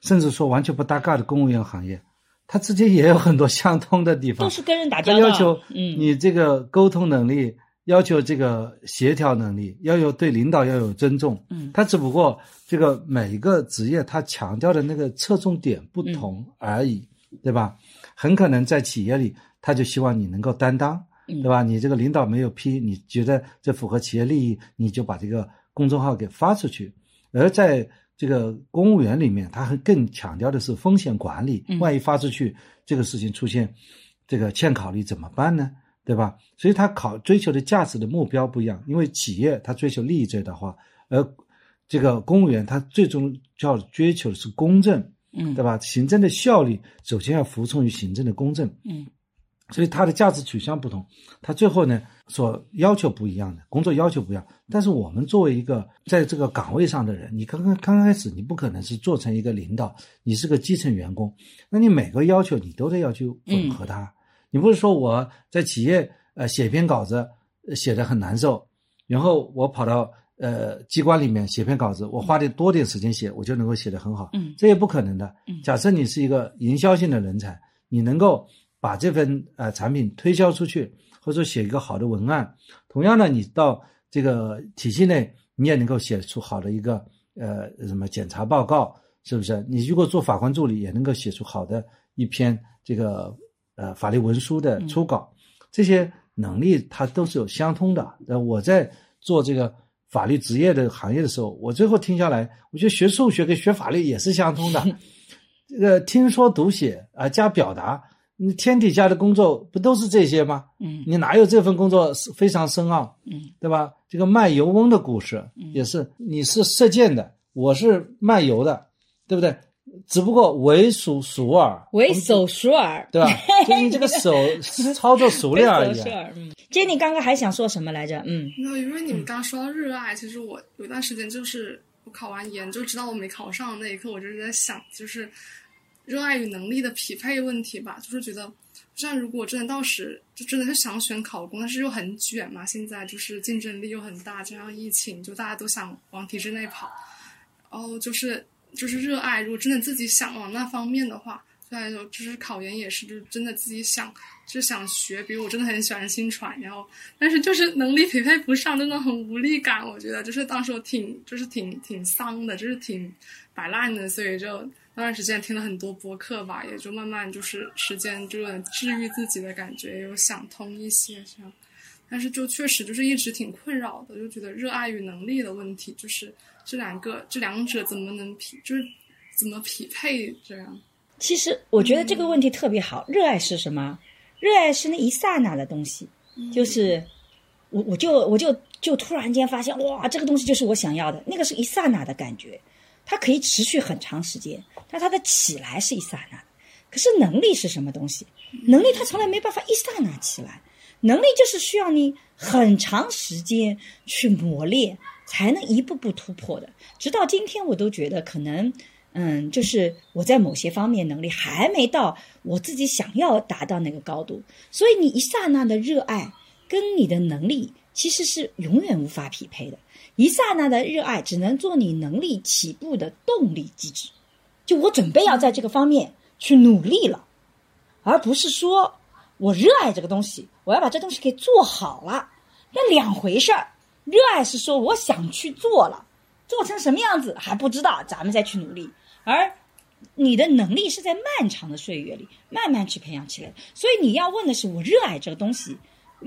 S4: 甚至说完全不搭嘎的公务员行业，它之间也有很多相通的地方。
S2: 都是跟人打交道。
S4: 要求
S2: 嗯，
S4: 你这个沟通能力，要求这个协调能力，要有对领导要有尊重。
S2: 嗯，
S4: 它只不过这个每一个职业它强调的那个侧重点不同而已，对吧？很可能在企业里，他就希望你能够担当，对吧？你这个领导没有批，你觉得这符合企业利益，你就把这个。公众号给发出去，而在这个公务员里面，他还更强调的是风险管理。万一发出去，这个事情出现这个欠考虑怎么办呢？对吧？所以他考追求的价值的目标不一样。因为企业他追求利益最大化，而这个公务员他最终要追求的是公正，
S2: 嗯，
S4: 对吧？行政的效率首先要服从于行政的公正，
S2: 嗯。
S4: 所以它的价值取向不同，它最后呢所要求不一样的工作要求不一样。但是我们作为一个在这个岗位上的人，你刚刚刚开始你不可能是做成一个领导，你是个基层员工，那你每个要求你都得要去吻合它。你不是说我在企业呃写篇稿子写的很难受，然后我跑到呃机关里面写篇稿子，我花点多点时间写，我就能够写得很好。
S2: 嗯，
S4: 这也不可能的。
S2: 嗯，
S4: 假设你是一个营销性的人才，你能够。把这份呃产品推销出去，或者说写一个好的文案，同样呢，你到这个体系内，你也能够写出好的一个呃什么检查报告，是不是？你如果做法官助理，也能够写出好的一篇这个呃法律文书的初稿，这些能力它都是有相通的。呃，我在做这个法律职业的行业的时候，我最后听下来，我觉得学数学跟学法律也是相通的，这个听说读写啊加表达。你天底下的工作不都是这些吗？
S2: 嗯，
S4: 你哪有这份工作是非常深奥？
S2: 嗯，
S4: 对吧？这个卖油翁的故事也是，你是射箭的，我是卖油的，对不对？只不过为熟熟耳，
S2: 为手熟耳，
S4: 对吧？就你这个手 操作熟练而已。
S2: 嗯，Jenny 刚刚还想说什么来着？嗯，
S6: 没有，因为你们刚刚说到热爱，其实我有一段时间就是我考完研就知道我没考上那一刻，我就是在想，就是。热爱与能力的匹配问题吧，就是觉得，像如果真的到时就真的是想选考公，但是又很卷嘛，现在就是竞争力又很大，加上疫情，就大家都想往体制内跑，然后就是就是热爱，如果真的自己想往那方面的话，再来说就是考研也是，就真的自己想，就想学，比如我真的很喜欢新传，然后但是就是能力匹配不上，真的很无力感，我觉得就是当时我挺就是挺挺丧的，就是挺摆烂的，所以就。那段时间听了很多播客吧，也就慢慢就是时间就有点治愈自己的感觉，有想通一些这样。但是就确实就是一直挺困扰的，就觉得热爱与能力的问题，就是这两个这两者怎么能匹，就是怎么匹配这样？
S2: 其实我觉得这个问题特别好。热爱是什么？热爱是那一刹那的东西，就是我我就我就就突然间发现，哇，这个东西就是我想要的。那个是一刹那的感觉，它可以持续很长时间，但他的起来是一刹那。可是能力是什么东西？能力他从来没办法一刹那起来，能力就是需要你很长时间去磨练，才能一步步突破的。直到今天，我都觉得可能，嗯，就是我在某些方面能力还没到我自己想要达到那个高度。所以，你一刹那的热爱跟你的能力其实是永远无法匹配的。一刹那的热爱只能做你能力起步的动力机制。我准备要在这个方面。去努力了，而不是说我热爱这个东西，我要把这东西给做好了，那两回事儿。热爱是说我想去做了，做成什么样子还不知道，咱们再去努力。而你的能力是在漫长的岁月里慢慢去培养起来，所以你要问的是我热爱这个东西。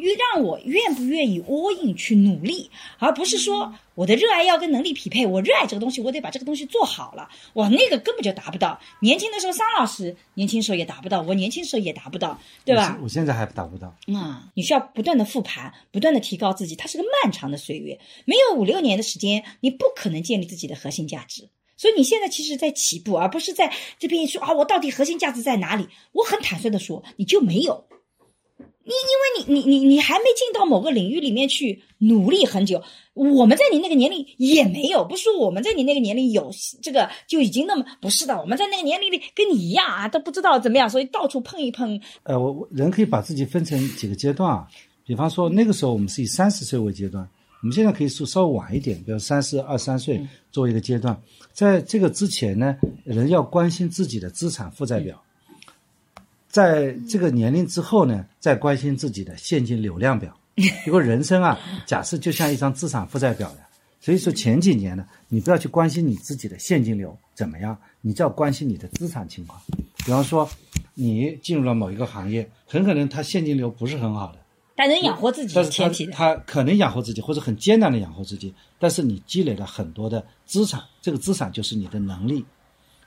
S2: 让我愿不愿意 all in 去努力，而不是说我的热爱要跟能力匹配。我热爱这个东西，我得把这个东西做好了。哇，那个根本就达不到。年轻的时候，桑老师年轻时候也达不到，我年轻时候也达不到，对吧？
S4: 我现在还达不到。
S2: 啊，你需要不断的复盘，不断的提高自己。它是个漫长的岁月，没有五六年的时间，你不可能建立自己的核心价值。所以你现在其实，在起步，而不是在这边说啊，我到底核心价值在哪里？我很坦率的说，你就没有。你因为你你你你还没进到某个领域里面去努力很久，我们在你那个年龄也没有，不是说我们在你那个年龄有这个就已经那么不是的，我们在那个年龄里跟你一样啊，都不知道怎么样，所以到处碰一碰。
S4: 呃，我我人可以把自己分成几个阶段啊，比方说那个时候我们是以三十岁为阶段，我们现在可以说稍微晚一点，比如三十二三岁作为一个阶段，在这个之前呢，人要关心自己的资产负债表。在这个年龄之后呢，再关心自己的现金流量表。如果人生啊，假设就像一张资产负债表的，所以说前几年呢，你不要去关心你自己的现金流怎么样，你就要关心你的资产情况。比方说，你进入了某一个行业，很可能它现金流不是很好的，
S2: 但能养活自己，
S4: 但是它它可能养活自己，或者很艰难的养活自己。但是你积累了很多的资产，这个资产就是你的能力，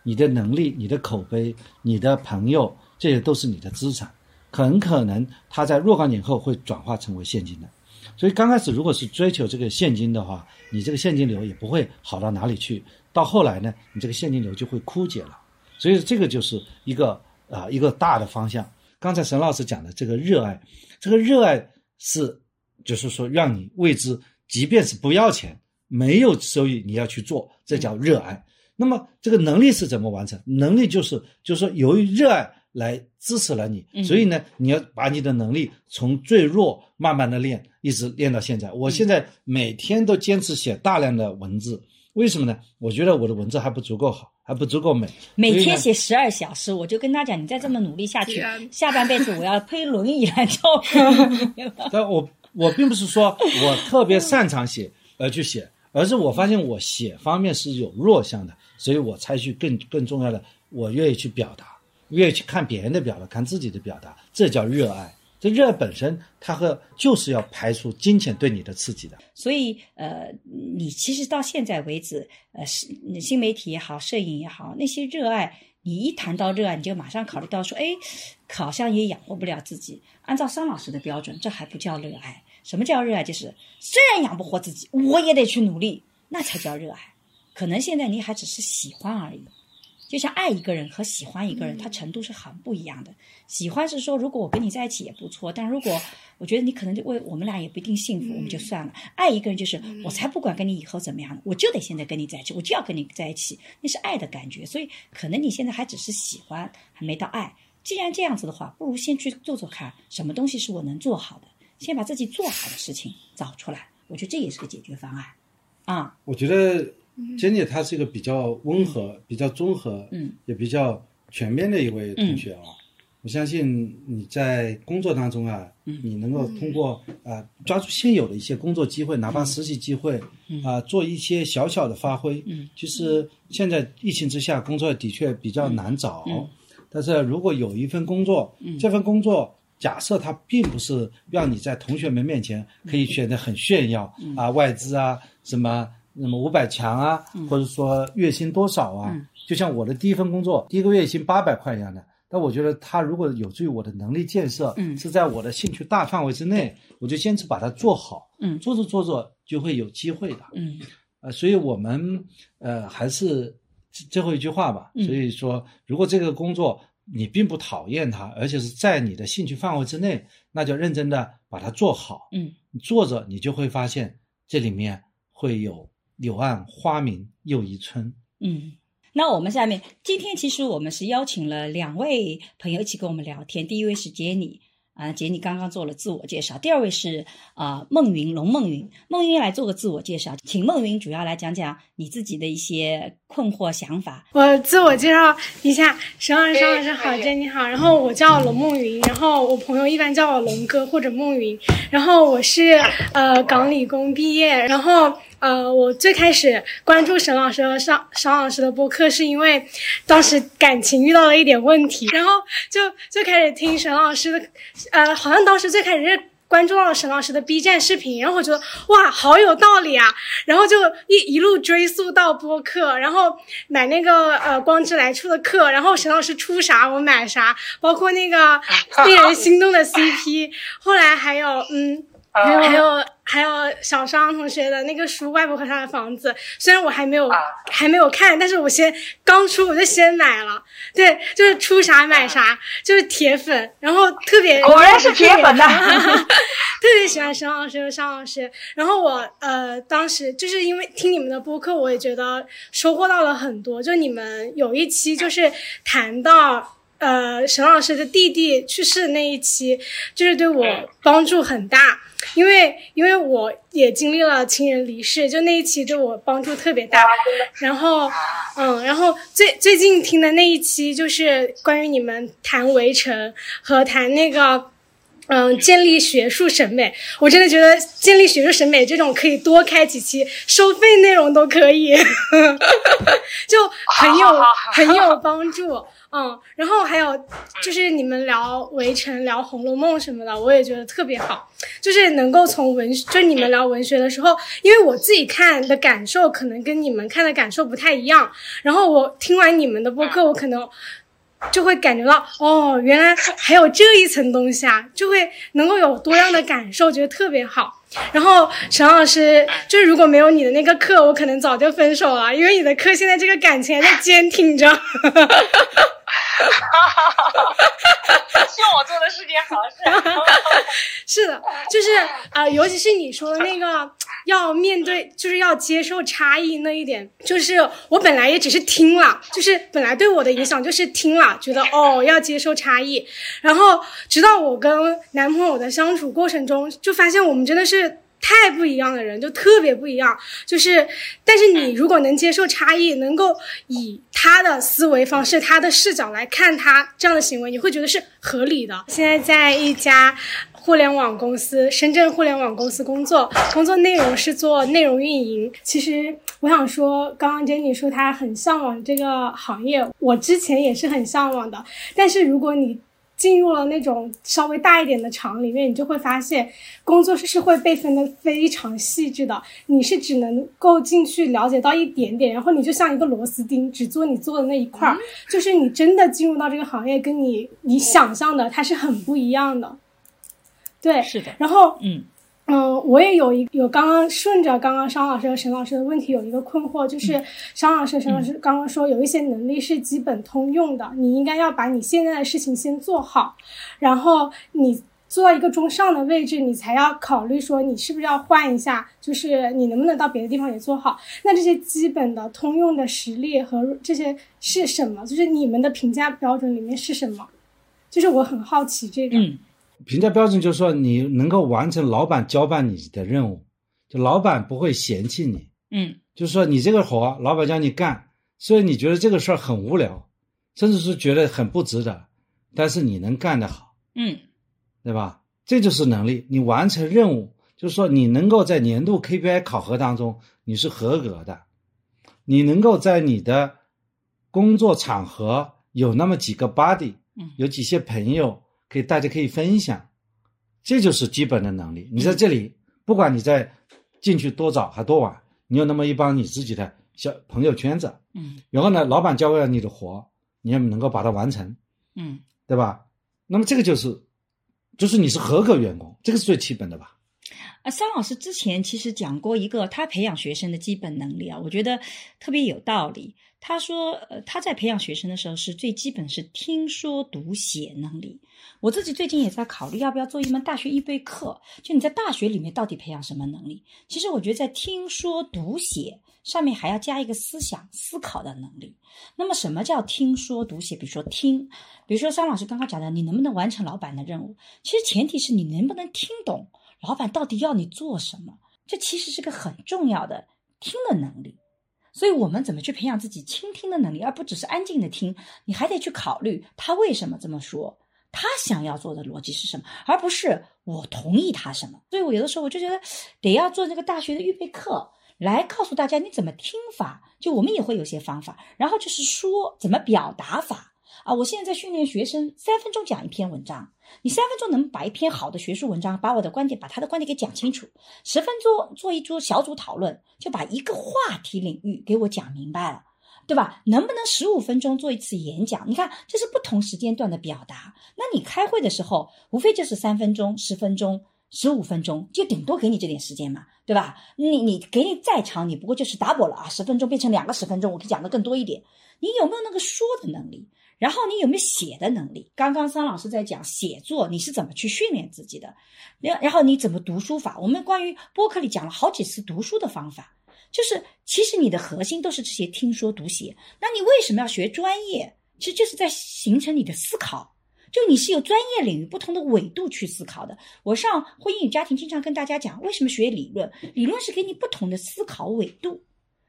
S4: 你的能力，你的口碑，你的朋友。这些都是你的资产，很可能它在若干年后会转化成为现金的。所以刚开始如果是追求这个现金的话，你这个现金流也不会好到哪里去。到后来呢，你这个现金流就会枯竭了。所以这个就是一个啊一个大的方向。刚才沈老师讲的这个热爱，这个热爱是就是说让你为之，即便是不要钱、没有收益，你要去做，这叫热爱。那么这个能力是怎么完成？能力就是就是说由于热爱。来支持了你，所以呢，你要把你的能力从最弱慢慢的练，一直练到现在。我现在每天都坚持写大量的文字，为什么呢？我觉得我的文字还不足够好，还不足够美。
S2: 每天写十二小时，我就跟他讲，你再这么努力下去，下半辈子我要推轮椅来照顾。
S4: 但我我并不是说我特别擅长写而去写，而是我发现我写方面是有弱项的，所以我才去更更重要的，我愿意去表达。越去看别人的表达，看自己的表达，这叫热爱。这热爱本身，它和就是要排除金钱对你的刺激的。
S2: 所以，呃，你其实到现在为止，呃，是新媒体也好，摄影也好，那些热爱，你一谈到热爱，你就马上考虑到说，哎，好像也养活不了自己。按照桑老师的标准，这还不叫热爱。什么叫热爱？就是虽然养不活自己，我也得去努力，那才叫热爱。可能现在你还只是喜欢而已。就像爱一个人和喜欢一个人，它程度是很不一样的。喜欢是说，如果我跟你在一起也不错，但如果我觉得你可能为我们俩也不一定幸福，我们就算了。爱一个人就是，我才不管跟你以后怎么样，我就得现在跟你在一起，我就要跟你在一起，那是爱的感觉。所以可能你现在还只是喜欢，还没到爱。既然这样子的话，不如先去做做看，什么东西是我能做好的，先把自己做好的事情找出来。我觉得这也是个解决方案。啊，
S4: 我觉得。珍妮她是一个比较温和、比较综合，嗯，也比较全面的一位同学啊。我相信你在工作当中啊，你能够通过啊抓住现有的一些工作机会，哪怕实习机会，啊做一些小小的发挥。嗯，其实现在疫情之下，工作的确比较难找。但是如果有一份工作，这份工作假设它并不是让你在同学们面前可以显得很炫耀啊，外资啊什么。那么五百强啊，或者说月薪多少啊，就像我的第一份工作，第一个月薪八百块一样的。但我觉得它如果有助于我的能力建设，嗯，是在我的兴趣大范围之内，我就坚持把它做好，嗯，做着做着就会有机会的，嗯，呃，所以我们呃还是最后一句话吧，所以说，如果这个工作你并不讨厌它，而且是在你的兴趣范围之内，那就认真的把它做好，嗯，做着你就会发现这里面会有。柳暗花明又一村。
S2: 嗯，那我们下面今天其实我们是邀请了两位朋友一起跟我们聊天。第一位是杰尼。啊，杰尼刚刚做了自我介绍。第二位是啊，孟云龙，孟云，孟云来做个自我介绍，请孟云主要来讲讲你自己的一些困惑想法。
S3: 我自我介绍一下，沈老师，沈老师好，杰妮好。然后我叫龙梦云，然后我朋友一般叫我龙哥或者梦云。然后我是呃港理工毕业，然后。呃，我最开始关注沈老师和尚沈老师的播客，是因为当时感情遇到了一点问题，然后就就开始听沈老师的，呃，好像当时最开始是关注到了沈老师的 B 站视频，然后我觉得哇，好有道理啊，然后就一一路追溯到播客，然后买那个呃光之来处的课，然后沈老师出啥我买啥，包括那个令人心动的 CP，后来还有嗯。还有还有还有小商同学的那个书《外婆和他的房子》，虽然我还没有还没有看，但是我先刚出我就先买了。对，就是出啥买啥，就是铁粉。然后特别
S1: 果然是铁粉呐，
S3: 特别喜欢沈老师和商老师。然后我呃当时就是因为听你们的播客，我也觉得收获到了很多。就你们有一期就是谈到。呃，沈老师的弟弟去世的那一期，就是对我帮助很大，因为因为我也经历了亲人离世，就那一期对我帮助特别大。然后，嗯，然后最最近听的那一期就是关于你们谈围城和谈那个，嗯，建立学术审美，我真的觉得建立学术审美这种可以多开几期，收费内容都可以，就很有很有帮助。嗯，然后还有就是你们聊《围城》、聊《红楼梦》什么的，我也觉得特别好。就是能够从文，就是你们聊文学的时候，因为我自己看的感受可能跟你们看的感受不太一样。然后我听完你们的播客，我可能就会感觉到，哦，原来还有这一层东西啊，就会能够有多样的感受，觉得特别好。然后沈老师，就是如果没有你的那个课，我可能早就分手了，因为你的课现在这个感情还在坚挺着。
S7: 哈哈哈哈哈希望我做的是件好事。
S3: 是的，就是啊，尤其是你说的那个要面对，就是要接受差异那一点，就是我本来也只是听了，就是本来对我的影响就是听了，觉得哦要接受差异，然后直到我跟男朋友的相处过程中，就发现我们真的是。太不一样的人就特别不一样，就是，但是你如果能接受差异，能够以他的思维方式、他的视角来看他这样的行为，你会觉得是合理的。现在在一家互联网公司，深圳互联网公司工作，工作内容是做内容运营。其实我想说，刚刚 Jenny 说她很向往这个行业，我之前也是很向往的。但是如果你进入了那种稍微大一点的厂里面，你就会发现工作是会被分的非常细致的。你是只能够进去了解到一点点，然后你就像一个螺丝钉，只做你做的那一块儿。就是你真的进入到这个行业，跟你你想象的它是很不一样的。对，
S2: 是的。
S3: 然后，嗯。嗯，我也有一有刚刚顺着刚刚商老师和沈老师的问题有一个困惑，就是商老师、沈老师刚刚说有一些能力是基本通用的，你应该要把你现在的事情先做好，然后你做到一个中上的位置，你才要考虑说你是不是要换一下，就是你能不能到别的地方也做好。那这些基本的通用的实力和这些是什么？就是你们的评价标准里面是什么？就是我很好奇这个。
S4: 评价标准就是说，你能够完成老板交办你的任务，就老板不会嫌弃你。
S2: 嗯，
S4: 就是说你这个活，老板叫你干，所以你觉得这个事儿很无聊，甚至是觉得很不值得，但是你能干得好，
S2: 嗯，
S4: 对吧？这就是能力，你完成任务，就是说你能够在年度 KPI 考核当中你是合格的，你能够在你的工作场合有那么几个 body，有几些朋友。可以，大家可以分享，这就是基本的能力。你在这里，不管你在进去多早还多晚，你有那么一帮你自己的小朋友圈子，
S2: 嗯，
S4: 然后呢，老板交给了你的活，你也能够把它完成，
S2: 嗯，
S4: 对吧？那么这个就是，就是你是合格员工，这个是最基本的吧？
S2: 啊，桑老师之前其实讲过一个他培养学生的基本能力啊，我觉得特别有道理。他说，呃，他在培养学生的时候是最基本是听说读写能力。我自己最近也在考虑要不要做一门大学预备课，就你在大学里面到底培养什么能力？其实我觉得在听说读写上面还要加一个思想思考的能力。那么什么叫听说读写？比如说听，比如说张老师刚刚讲的，你能不能完成老板的任务？其实前提是你能不能听懂。老板到底要你做什么？这其实是个很重要的听的能力。所以，我们怎么去培养自己倾听的能力，而不只是安静的听？你还得去考虑他为什么这么说，他想要做的逻辑是什么，而不是我同意他什么。所以我有的时候我就觉得，得要做这个大学的预备课，来告诉大家你怎么听法。就我们也会有些方法，然后就是说怎么表达法。啊，我现在在训练学生，三分钟讲一篇文章。你三分钟能把一篇好的学术文章，把我的观点，把他的观点给讲清楚。十分钟做一桌小组讨论，就把一个话题领域给我讲明白了，对吧？能不能十五分钟做一次演讲？你看，这是不同时间段的表达。那你开会的时候，无非就是三分钟、十分钟、十五分钟，就顶多给你这点时间嘛，对吧？你你给你再长，你不过就是 double 了啊，十分钟变成两个十分钟，我可以讲的更多一点。你有没有那个说的能力？然后你有没有写的能力？刚刚桑老师在讲写作，你是怎么去训练自己的？然然后你怎么读书法？我们关于播客里讲了好几次读书的方法，就是其实你的核心都是这些听说读写。那你为什么要学专业？其实就是在形成你的思考，就你是有专业领域不同的纬度去思考的。我上婚姻与家庭经常跟大家讲，为什么学理论？理论是给你不同的思考纬度。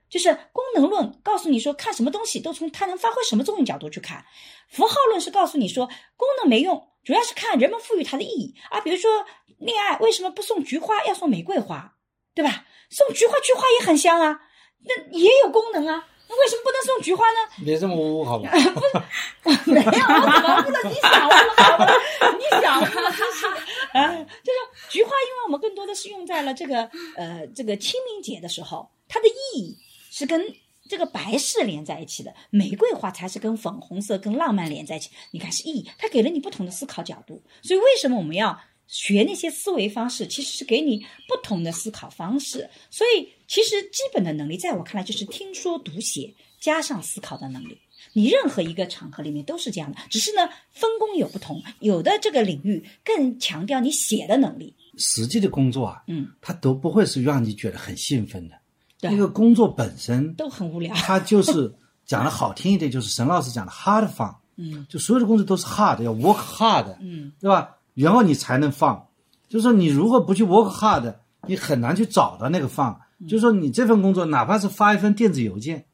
S2: 就是功能论告诉你说，看什么东西都从它能发挥什么作用角度去看；符号论是告诉你说，功能没用，主要是看人们赋予它的意义啊。比如说，恋爱为什么不送菊花，要送玫瑰花，对吧？送菊花，菊花也很香啊，那也有功能啊。那为什么不能送菊花呢？
S4: 别这么污好吧？
S2: 不，没有，我怎么不能？你想了好吧？你想了，啊，就是菊花，因为我们更多的是用在了这个呃这个清明节的时候，它的意义。是跟这个白事连在一起的，玫瑰花才是跟粉红色、跟浪漫连在一起。你看是意义，它给了你不同的思考角度。所以为什么我们要学那些思维方式？其实是给你不同的思考方式。所以其实基本的能力，在我看来就是听说读写加上思考的能力。你任何一个场合里面都是这样的，只是呢分工有不同，有的这个领域更强调你写的能力。
S4: 实际的工作啊，
S2: 嗯，
S4: 它都不会是让你觉得很兴奋的。
S2: 那
S4: 个工作本身
S2: 都很无聊，
S4: 它就是 讲的好听一点，就是沈老师讲的 hard fun，
S2: 嗯，
S4: 就所有的工作都是 hard，要 work hard，
S2: 嗯，
S4: 对吧？然后你才能放，就是说你如果不去 work hard，你很难去找到那个放。就是说你这份工作，哪怕是发一份电子邮件，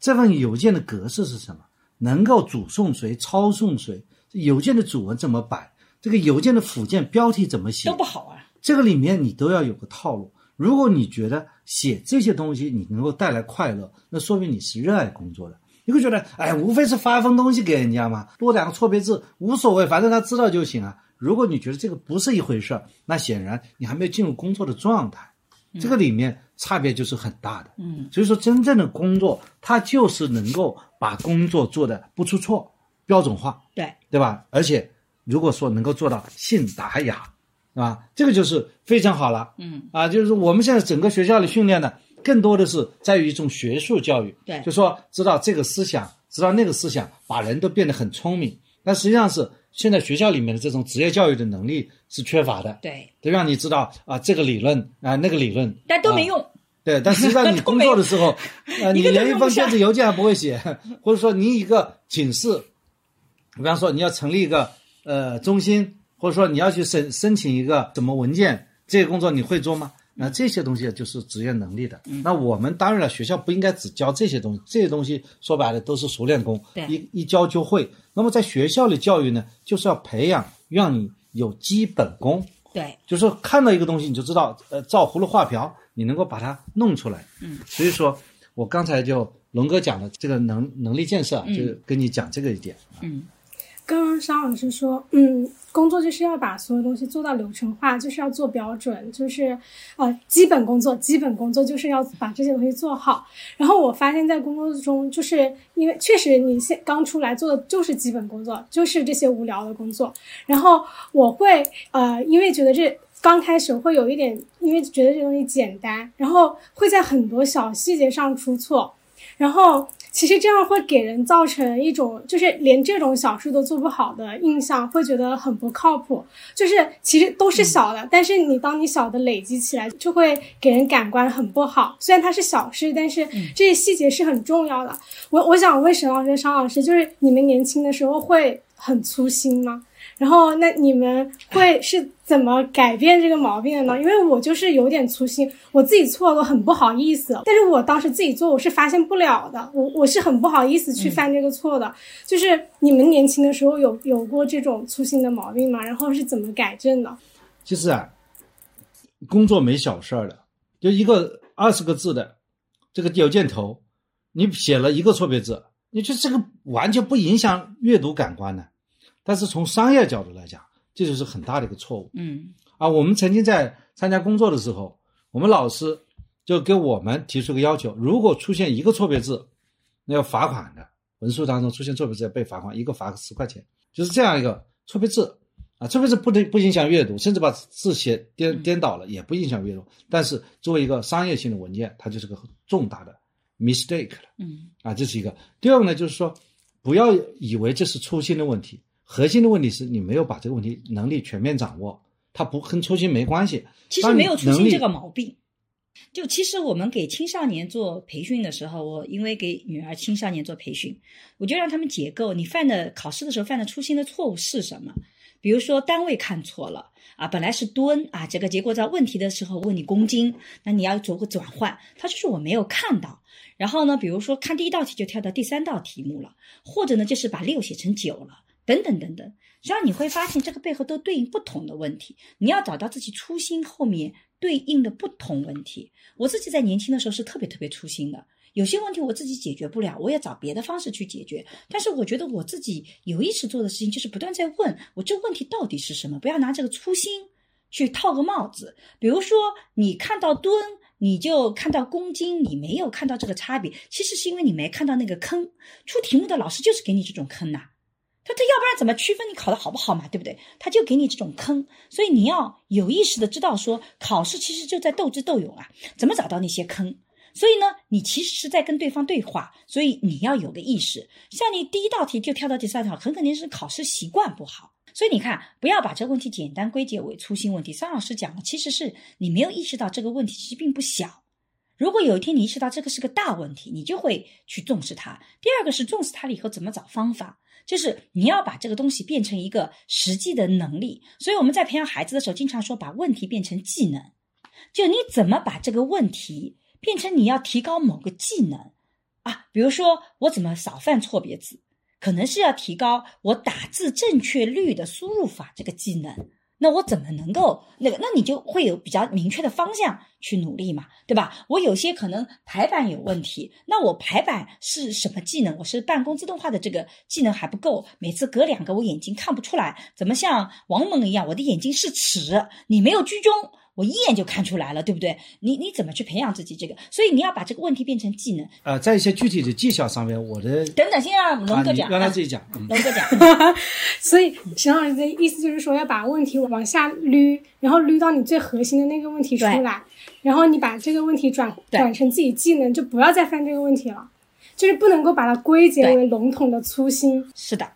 S4: 这份邮件的格式是什么？能够主送谁，抄送谁？邮件的主文怎么摆？这个邮件的附件标题怎么写？
S2: 都不好啊。
S4: 这个里面你都要有个套路。如果你觉得写这些东西你能够带来快乐，那说明你是热爱工作的。你会觉得，哎，无非是发一封东西给人家嘛，多两个错别字无所谓，反正他知道就行啊。如果你觉得这个不是一回事儿，那显然你还没有进入工作的状态，这个里面差别就是很大的。
S2: 嗯，
S4: 所以说真正的工作，它就是能够把工作做的不出错，标准化，
S2: 对
S4: 对吧？而且如果说能够做到信达雅。啊，这个就是非常好了。
S2: 嗯，
S4: 啊，就是我们现在整个学校里训练的，更多的是在于一种学术教育。
S2: 对，
S4: 就说知道这个思想，知道那个思想，把人都变得很聪明。但实际上是现在学校里面的这种职业教育的能力是缺乏的。
S2: 对，
S4: 得让你知道啊，这个理论啊，那个理论，
S2: 但都没用。
S4: 对，但实际上你 工作的时候，呃，你连一封电子邮件还不会写，或者说你一个警示，比方说你要成立一个呃中心。或者说你要去申申请一个什么文件，这些工作你会做吗？那这些东西就是职业能力的。那我们当然了，学校不应该只教这些东西，这些东西说白了都是熟练工，一一教就会。那么在学校里教育呢，就是要培养让你有基本功。
S2: 对，
S4: 就是说看到一个东西你就知道，呃，照葫芦画瓢，你能够把它弄出来。
S2: 嗯，
S4: 所以说我刚才就龙哥讲的这个能能力建设，就跟你讲这个一点。
S2: 嗯。
S3: 刚刚商老师说，嗯，工作就是要把所有东西做到流程化，就是要做标准，就是呃，基本工作，基本工作就是要把这些东西做好。然后我发现，在工作中，就是因为确实你现刚出来做的就是基本工作，就是这些无聊的工作。然后我会呃，因为觉得这刚开始会有一点，因为觉得这东西简单，然后会在很多小细节上出错，然后。其实这样会给人造成一种，就是连这种小事都做不好的印象，会觉得很不靠谱。就是其实都是小的，但是你当你小的累积起来，就会给人感官很不好。虽然它是小事，但是这些细节是很重要的。我我想问沈老师、商老师，就是你们年轻的时候会很粗心吗？然后，那你们会是怎么改变这个毛病的呢？因为我就是有点粗心，我自己错了很不好意思。但是我当时自己做，我是发现不了的，我我是很不好意思去犯这个错的。就是你们年轻的时候有有过这种粗心的毛病吗？然后是怎么改正的？
S4: 其实啊，工作没小事儿的，就一个二十个字的这个邮件头，你写了一个错别字，你就这个完全不影响阅读感官的。但是从商业角度来讲，这就是很大的一个错误。
S2: 嗯，
S4: 啊，我们曾经在参加工作的时候，我们老师就给我们提出个要求：如果出现一个错别字，那要罚款的。文书当中出现错别字要被罚款，一个罚十块钱，就是这样一个错别字啊。错别字不能不影响阅读，甚至把字写颠颠倒了也不影响阅读。但是作为一个商业性的文件，它就是个重大的 mistake 了。
S2: 嗯，
S4: 啊，这是一个。第二个呢，就是说不要以为这是粗心的问题。核心的问题是你没有把这个问题能力全面掌握，它不跟粗心没关系。
S2: 其实没有粗心这个毛病，就其实我们给青少年做培训的时候，我因为给女儿青少年做培训，我就让他们解构你犯的考试的时候犯的粗心的错误是什么。比如说单位看错了啊，本来是吨啊，这个结果在问题的时候问你公斤，那你要做个转换，他就是我没有看到。然后呢，比如说看第一道题就跳到第三道题目了，或者呢就是把六写成九了。等等等等，实际上你会发现这个背后都对应不同的问题。你要找到自己初心后面对应的不同问题。我自己在年轻的时候是特别特别粗心的，有些问题我自己解决不了，我也找别的方式去解决。但是我觉得我自己有意识做的事情就是不断在问我这个问题到底是什么，不要拿这个粗心去套个帽子。比如说你看到蹲，你就看到公斤，你没有看到这个差别，其实是因为你没看到那个坑。出题目的老师就是给你这种坑呐。他他要不然怎么区分你考的好不好嘛？对不对？他就给你这种坑，所以你要有意识的知道说，考试其实就在斗智斗勇啊，怎么找到那些坑？所以呢，你其实是在跟对方对话，所以你要有个意识。像你第一道题就跳到第三道，很肯定是考试习惯不好。所以你看，不要把这个问题简单归结为粗心问题。张老师讲了，其实是你没有意识到这个问题其实并不小。如果有一天你意识到这个是个大问题，你就会去重视它。第二个是重视它了以后怎么找方法。就是你要把这个东西变成一个实际的能力，所以我们在培养孩子的时候，经常说把问题变成技能。就你怎么把这个问题变成你要提高某个技能啊？比如说我怎么少犯错别字，可能是要提高我打字正确率的输入法这个技能。那我怎么能够那个？那你就会有比较明确的方向去努力嘛，对吧？我有些可能排版有问题，那我排版是什么技能？我是办公自动化的这个技能还不够，每次隔两个我眼睛看不出来，怎么像王蒙一样？我的眼睛是尺，你没有居中。我一眼就看出来了，对不对？你你怎么去培养自己这个？所以你要把这个问题变成技能。
S4: 呃，在一些具体的技巧上面，我的
S2: 等等，先让龙哥讲，
S4: 让他自己讲。
S2: 龙哥讲。
S3: 所以沈老师的意思就是说，要把问题往下捋，然后捋到你最核心的那个问题出来，然后你把这个问题转转成自己技能，就不要再犯这个问题了，就是不能够把它归结为笼统的粗心。
S2: 是的，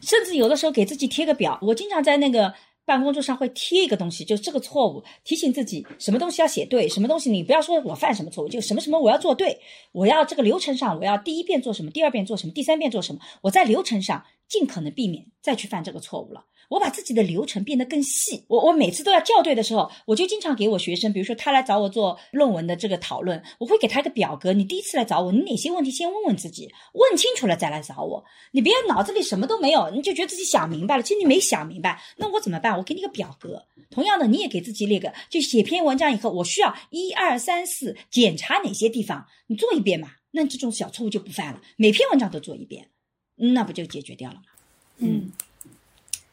S2: 甚至有的时候给自己贴个表，我经常在那个。办公桌上会贴一个东西，就这个错误，提醒自己什么东西要写对，什么东西你不要说我犯什么错误，就什么什么我要做对，我要这个流程上我要第一遍做什么，第二遍做什么，第三遍做什么，我在流程上尽可能避免再去犯这个错误了。我把自己的流程变得更细。我我每次都要校对的时候，我就经常给我学生，比如说他来找我做论文的这个讨论，我会给他一个表格。你第一次来找我，你哪些问题先问问自己，问清楚了再来找我。你别脑子里什么都没有，你就觉得自己想明白了，其实你没想明白。那我怎么办？我给你个表格。同样的，你也给自己列个，就写篇文章以后，我需要一二三四检查哪些地方，你做一遍嘛。那这种小错误就不犯了。每篇文章都做一遍，那不就解决掉了吗？
S3: 嗯。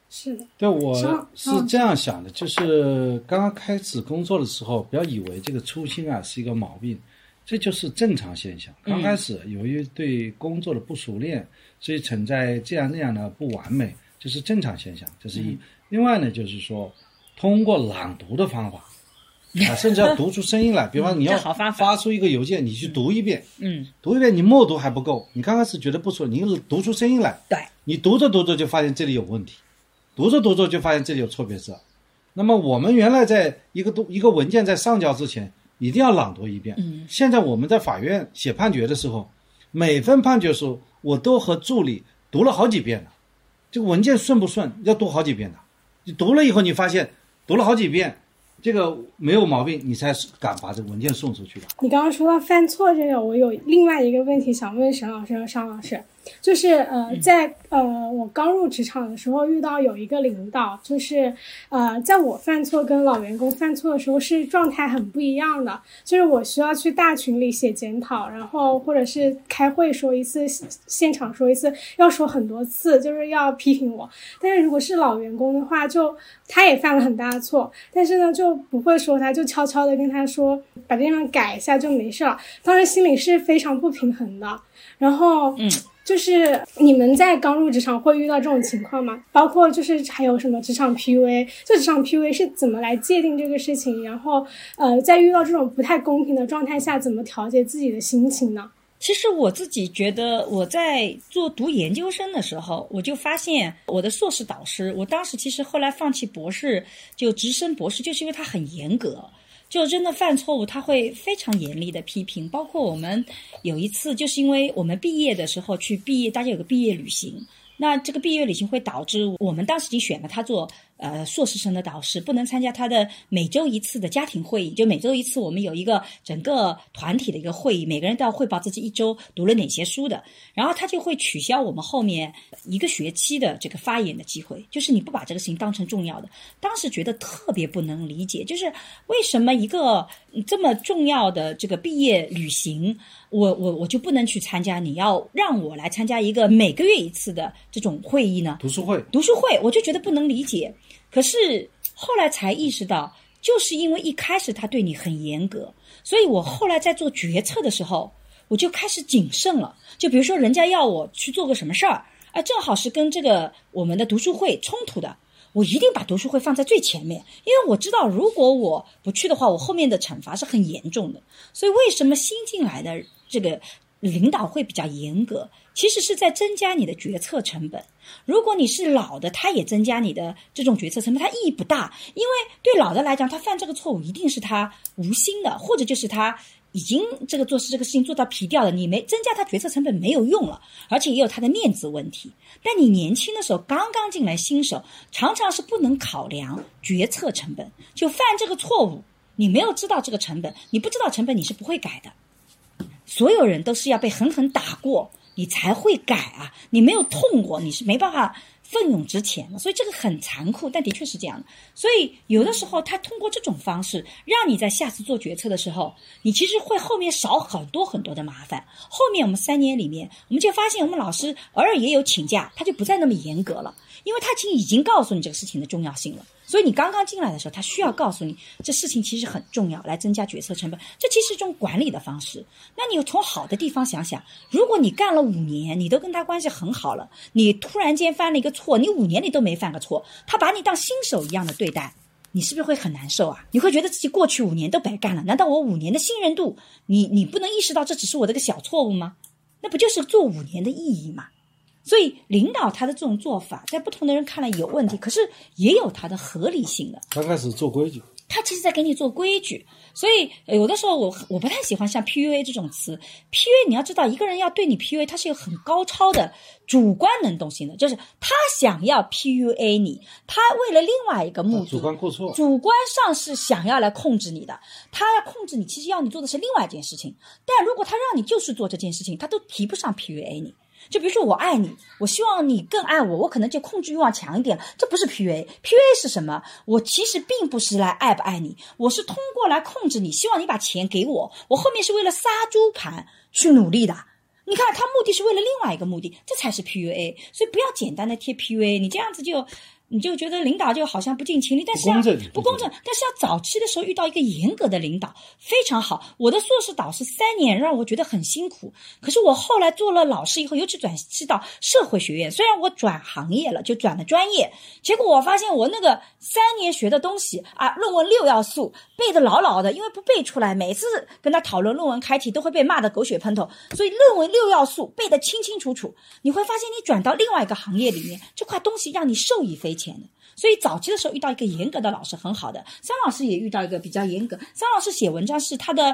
S3: 是的，
S4: 对，我是这样想的，就是刚刚开始工作的时候，不要以为这个粗心啊是一个毛病，这就是正常现象。刚开始由于对工作的不熟练，所以存在这样那样的不完美，这是正常现象，这是一。另外呢，就是说通过朗读的方法。啊，甚至要读出声音来。比方你要发出一个邮件，你去读一遍，
S2: 嗯，
S4: 读一遍，你默读还不够。你刚开始觉得不错，你读出声音来，
S2: 对，
S4: 你读着读着就发现这里有问题，读着读着就发现这里有错别字。那么我们原来在一个读一个文件在上交之前，一定要朗读一遍。
S2: 嗯，
S4: 现在我们在法院写判决的时候，每份判决书我都和助理读了好几遍了。这个文件顺不顺要读好几遍的。你读了以后，你发现读了好几遍。这个没有毛病，你才敢把这个文件送出去的。
S3: 你刚刚说到犯错这个，我有另外一个问题想问沈老师和商老师。就是呃，在呃我刚入职场的时候，遇到有一个领导，就是呃，在我犯错跟老员工犯错的时候，是状态很不一样的。就是我需要去大群里写检讨，然后或者是开会说一次，现场说一次，要说很多次，就是要批评我。但是如果是老员工的话，就他也犯了很大的错，但是呢就不会说他，就悄悄的跟他说，把这地方改一下就没事了。当时心里是非常不平衡的。然后
S2: 嗯。
S3: 就是你们在刚入职场会遇到这种情况吗？包括就是还有什么职场 PUA，就职场 PUA 是怎么来界定这个事情？然后呃，在遇到这种不太公平的状态下，怎么调节自己的心情呢？
S2: 其实我自己觉得，我在做读研究生的时候，我就发现我的硕士导师，我当时其实后来放弃博士就直升博士，就是因为他很严格。就真的犯错误，他会非常严厉的批评。包括我们有一次，就是因为我们毕业的时候去毕业，大家有个毕业旅行，那这个毕业旅行会导致我们当时已经选了他做。呃，硕士生的导师不能参加他的每周一次的家庭会议，就每周一次，我们有一个整个团体的一个会议，每个人都要汇报自己一周读了哪些书的，然后他就会取消我们后面一个学期的这个发言的机会，就是你不把这个事情当成重要的。当时觉得特别不能理解，就是为什么一个这么重要的这个毕业旅行，我我我就不能去参加？你要让我来参加一个每个月一次的这种会议呢？
S4: 读书会，
S2: 读书会，我就觉得不能理解。可是后来才意识到，就是因为一开始他对你很严格，所以我后来在做决策的时候，我就开始谨慎了。就比如说，人家要我去做个什么事儿，啊，正好是跟这个我们的读书会冲突的，我一定把读书会放在最前面，因为我知道如果我不去的话，我后面的惩罚是很严重的。所以为什么新进来的这个领导会比较严格？其实是在增加你的决策成本。如果你是老的，他也增加你的这种决策成本，它意义不大。因为对老的来讲，他犯这个错误一定是他无心的，或者就是他已经这个做事这个事情做到皮掉了。你没增加他决策成本没有用了，而且也有他的面子问题。但你年轻的时候刚刚进来新手，常常是不能考量决策成本，就犯这个错误。你没有知道这个成本，你不知道成本，你是不会改的。所有人都是要被狠狠打过。你才会改啊！你没有痛过，你是没办法奋勇直前的。所以这个很残酷，但的确是这样的。所以有的时候，他通过这种方式，让你在下次做决策的时候，你其实会后面少很多很多的麻烦。后面我们三年里面，我们就发现，我们老师偶尔也有请假，他就不再那么严格了，因为他已经已经告诉你这个事情的重要性了。所以你刚刚进来的时候，他需要告诉你这事情其实很重要，来增加决策成本。这其实是一种管理的方式。那你从好的地方想想，如果你干了五年，你都跟他关系很好了，你突然间犯了一个错，你五年里都没犯个错，他把你当新手一样的对待，你是不是会很难受啊？你会觉得自己过去五年都白干了？难道我五年的信任度，你你不能意识到这只是我的个小错误吗？那不就是做五年的意义吗？所以，领导他的这种做法，在不同的人看来有问题，可是也有他的合理性的。
S4: 刚开始做规矩，
S2: 他其实在给你做规矩。所以，有的时候我我不太喜欢像 PUA 这种词。PUA 你要知道，一个人要对你 PUA，他是有很高超的主观能动性的，就是他想要 PUA 你，他为了另外一个目的，
S4: 主观过错，
S2: 主观上是想要来控制你的。他要控制你，其实要你做的是另外一件事情。但如果他让你就是做这件事情，他都提不上 PUA 你。就比如说，我爱你，我希望你更爱我，我可能就控制欲望强一点了这不是 PUA，PUA 是什么？我其实并不是来爱不爱你，我是通过来控制你，希望你把钱给我，我后面是为了杀猪盘去努力的。你看，他目的是为了另外一个目的，这才是 PUA。所以不要简单的贴 PUA，你这样子就你就觉得领导就好像不近情理，但是
S4: 不公正，
S2: 不公正。但是要早期的时候遇到一个严格的领导，非常好。我的硕士导师三年让我觉得很辛苦，可是我后来做了老师以后，尤其转系到社会学院，虽然我转行业了，就转了专业，结果我发现我那个三年学的东西啊，论文六要素背得牢牢的，因为不背出来，每次跟他讨论论文开题都会被骂得狗血喷头，所以论文六要素背得清清楚楚。你会发现，你转到另外一个行业里面，这块东西让你受益匪浅的。所以早期的时候遇到一个严格的老师很好的，张老师也遇到一个比较严格。张老师写文章是他的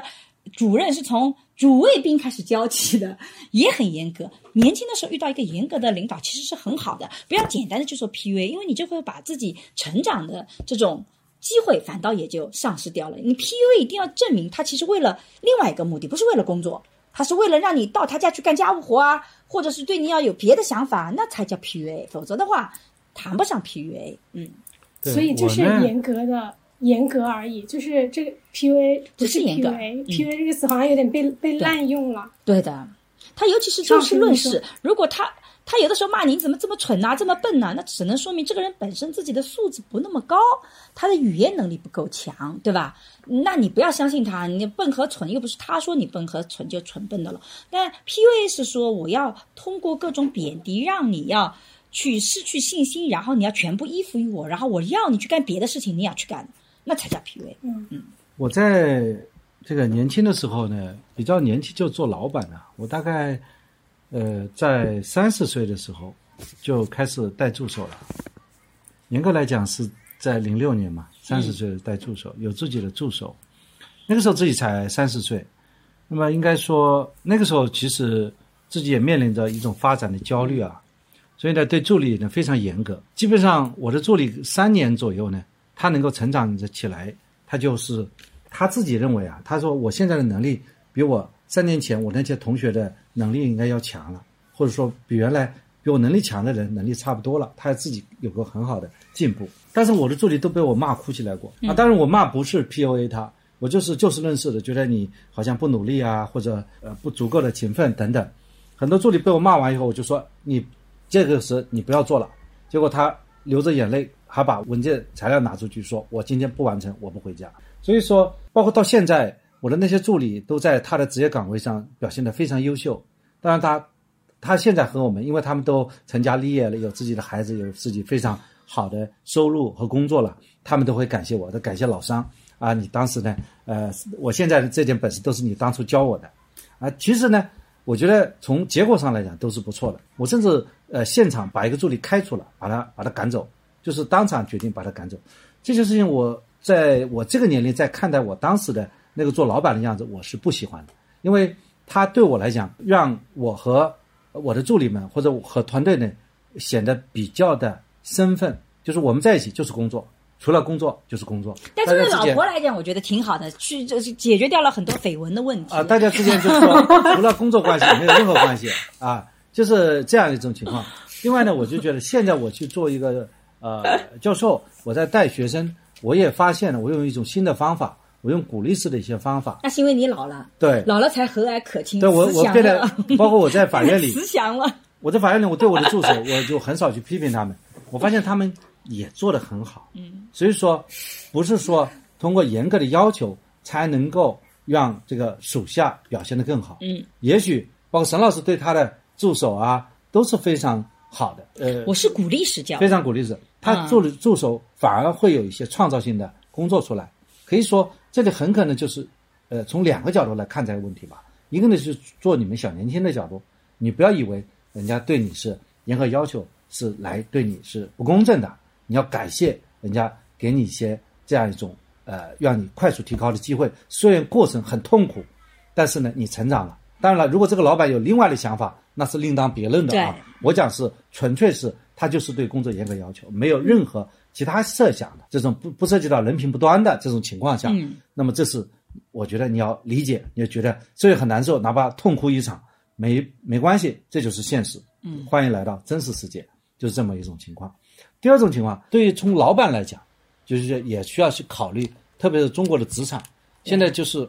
S2: 主任是从主谓宾开始教起的，也很严格。年轻的时候遇到一个严格的领导其实是很好的，不要简单的就说 PUA，因为你就会把自己成长的这种机会反倒也就丧失掉了。你 PUA 一定要证明他其实为了另外一个目的，不是为了工作，他是为了让你到他家去干家务活啊，或者是对你要有别的想法，那才叫 PUA，否则的话。谈不上 PUA，嗯，
S3: 所以就是严格的严格而已，就是这个 PUA
S2: 不是严格
S3: ，PUA 这个词好像有点被被滥用了。
S2: 对的，他尤其是就事论事，如果他他有的时候骂你怎么这么蠢呐，这么笨呐，那只能说明这个人本身自己的素质不那么高，他的语言能力不够强，对吧？那你不要相信他，你笨和蠢又不是他说你笨和蠢就蠢笨的了。但 PUA 是说我要通过各种贬低让你要。去失去信心，然后你要全部依附于我，然后我要你去干别的事情，你要去干，那才叫 PUA。
S3: 嗯
S2: 嗯，
S4: 我在这个年轻的时候呢，比较年轻就做老板了。我大概呃在三十岁的时候就开始带助手了。严格来讲是在零六年嘛，三十岁带助手，有自己的助手。那个时候自己才三十岁，那么应该说那个时候其实自己也面临着一种发展的焦虑啊。所以呢，对助理呢非常严格。基本上我的助理三年左右呢，他能够成长着起来，他就是他自己认为啊，他说我现在的能力比我三年前我那些同学的能力应该要强了，或者说比原来比我能力强的人能力差不多了，他自己有个很好的进步。但是我的助理都被我骂哭起来过啊！当然我骂不是 PUA 他，我就是就事论事的，觉得你好像不努力啊，或者呃不足够的勤奋等等。很多助理被我骂完以后，我就说你。这个时候你不要做了，结果他流着眼泪，还把文件材料拿出去说：“我今天不完成，我不回家。”所以说，包括到现在，我的那些助理都在他的职业岗位上表现得非常优秀。当然，他他现在和我们，因为他们都成家立业了，有自己的孩子，有自己非常好的收入和工作了，他们都会感谢我，的感谢老商啊！你当时呢，呃，我现在的这点本事都是你当初教我的啊！其实呢。我觉得从结果上来讲都是不错的。我甚至呃现场把一个助理开除了，把他把他赶走，就是当场决定把他赶走。这件事情我在我这个年龄在看待我当时的那个做老板的样子，我是不喜欢的，因为他对我来讲，让我和我的助理们或者和团队呢显得比较的身份，就是我们在一起就是工作。除了工作就是工作，
S2: 但是对老婆来讲，我觉得挺好的，去就是解决掉了很多绯闻的问题
S4: 啊。大家之间就是说，除了工作关系，没有任何关系啊，就是这样一种情况。另外呢，我就觉得现在我去做一个呃教授，我在带学生，我也发现了，我用一种新的方法，我用鼓励式的一些方法。
S2: 那是因为你老了，
S4: 对，
S2: 老了才和蔼可亲。
S4: 对我我变得，包括我在法院里
S2: 慈祥了。
S4: 我在法院里，我对我的助手，我就很少去批评他们。我发现他们。也做得很好，
S2: 嗯，
S4: 所以说，不是说通过严格的要求才能够让这个属下表现得更好，
S2: 嗯，
S4: 也许包括沈老师对他的助手啊都是非常好的，呃，
S2: 我是鼓励式教，
S4: 非常鼓励式，他助的助手反而会有一些创造性的工作出来，可以说这里很可能就是，呃，从两个角度来看这个问题吧，一个呢是做你们小年轻的角度，你不要以为人家对你是严格要求是来对你是不公正的。你要感谢人家给你一些这样一种呃让你快速提高的机会，虽然过程很痛苦，但是呢你成长了。当然了，如果这个老板有另外的想法，那是另当别论的啊。我讲是纯粹是他就是对工作严格要求，没有任何其他设想的这种不不涉及到人品不端的这种情况下，那么这是我觉得你要理解，你要觉得虽然很难受，哪怕痛哭一场没没关系，这就是现实。
S2: 嗯，
S4: 欢迎来到真实世界，就是这么一种情况。第二种情况，对于从老板来讲，就是也需要去考虑，特别是中国的职场，现在就是，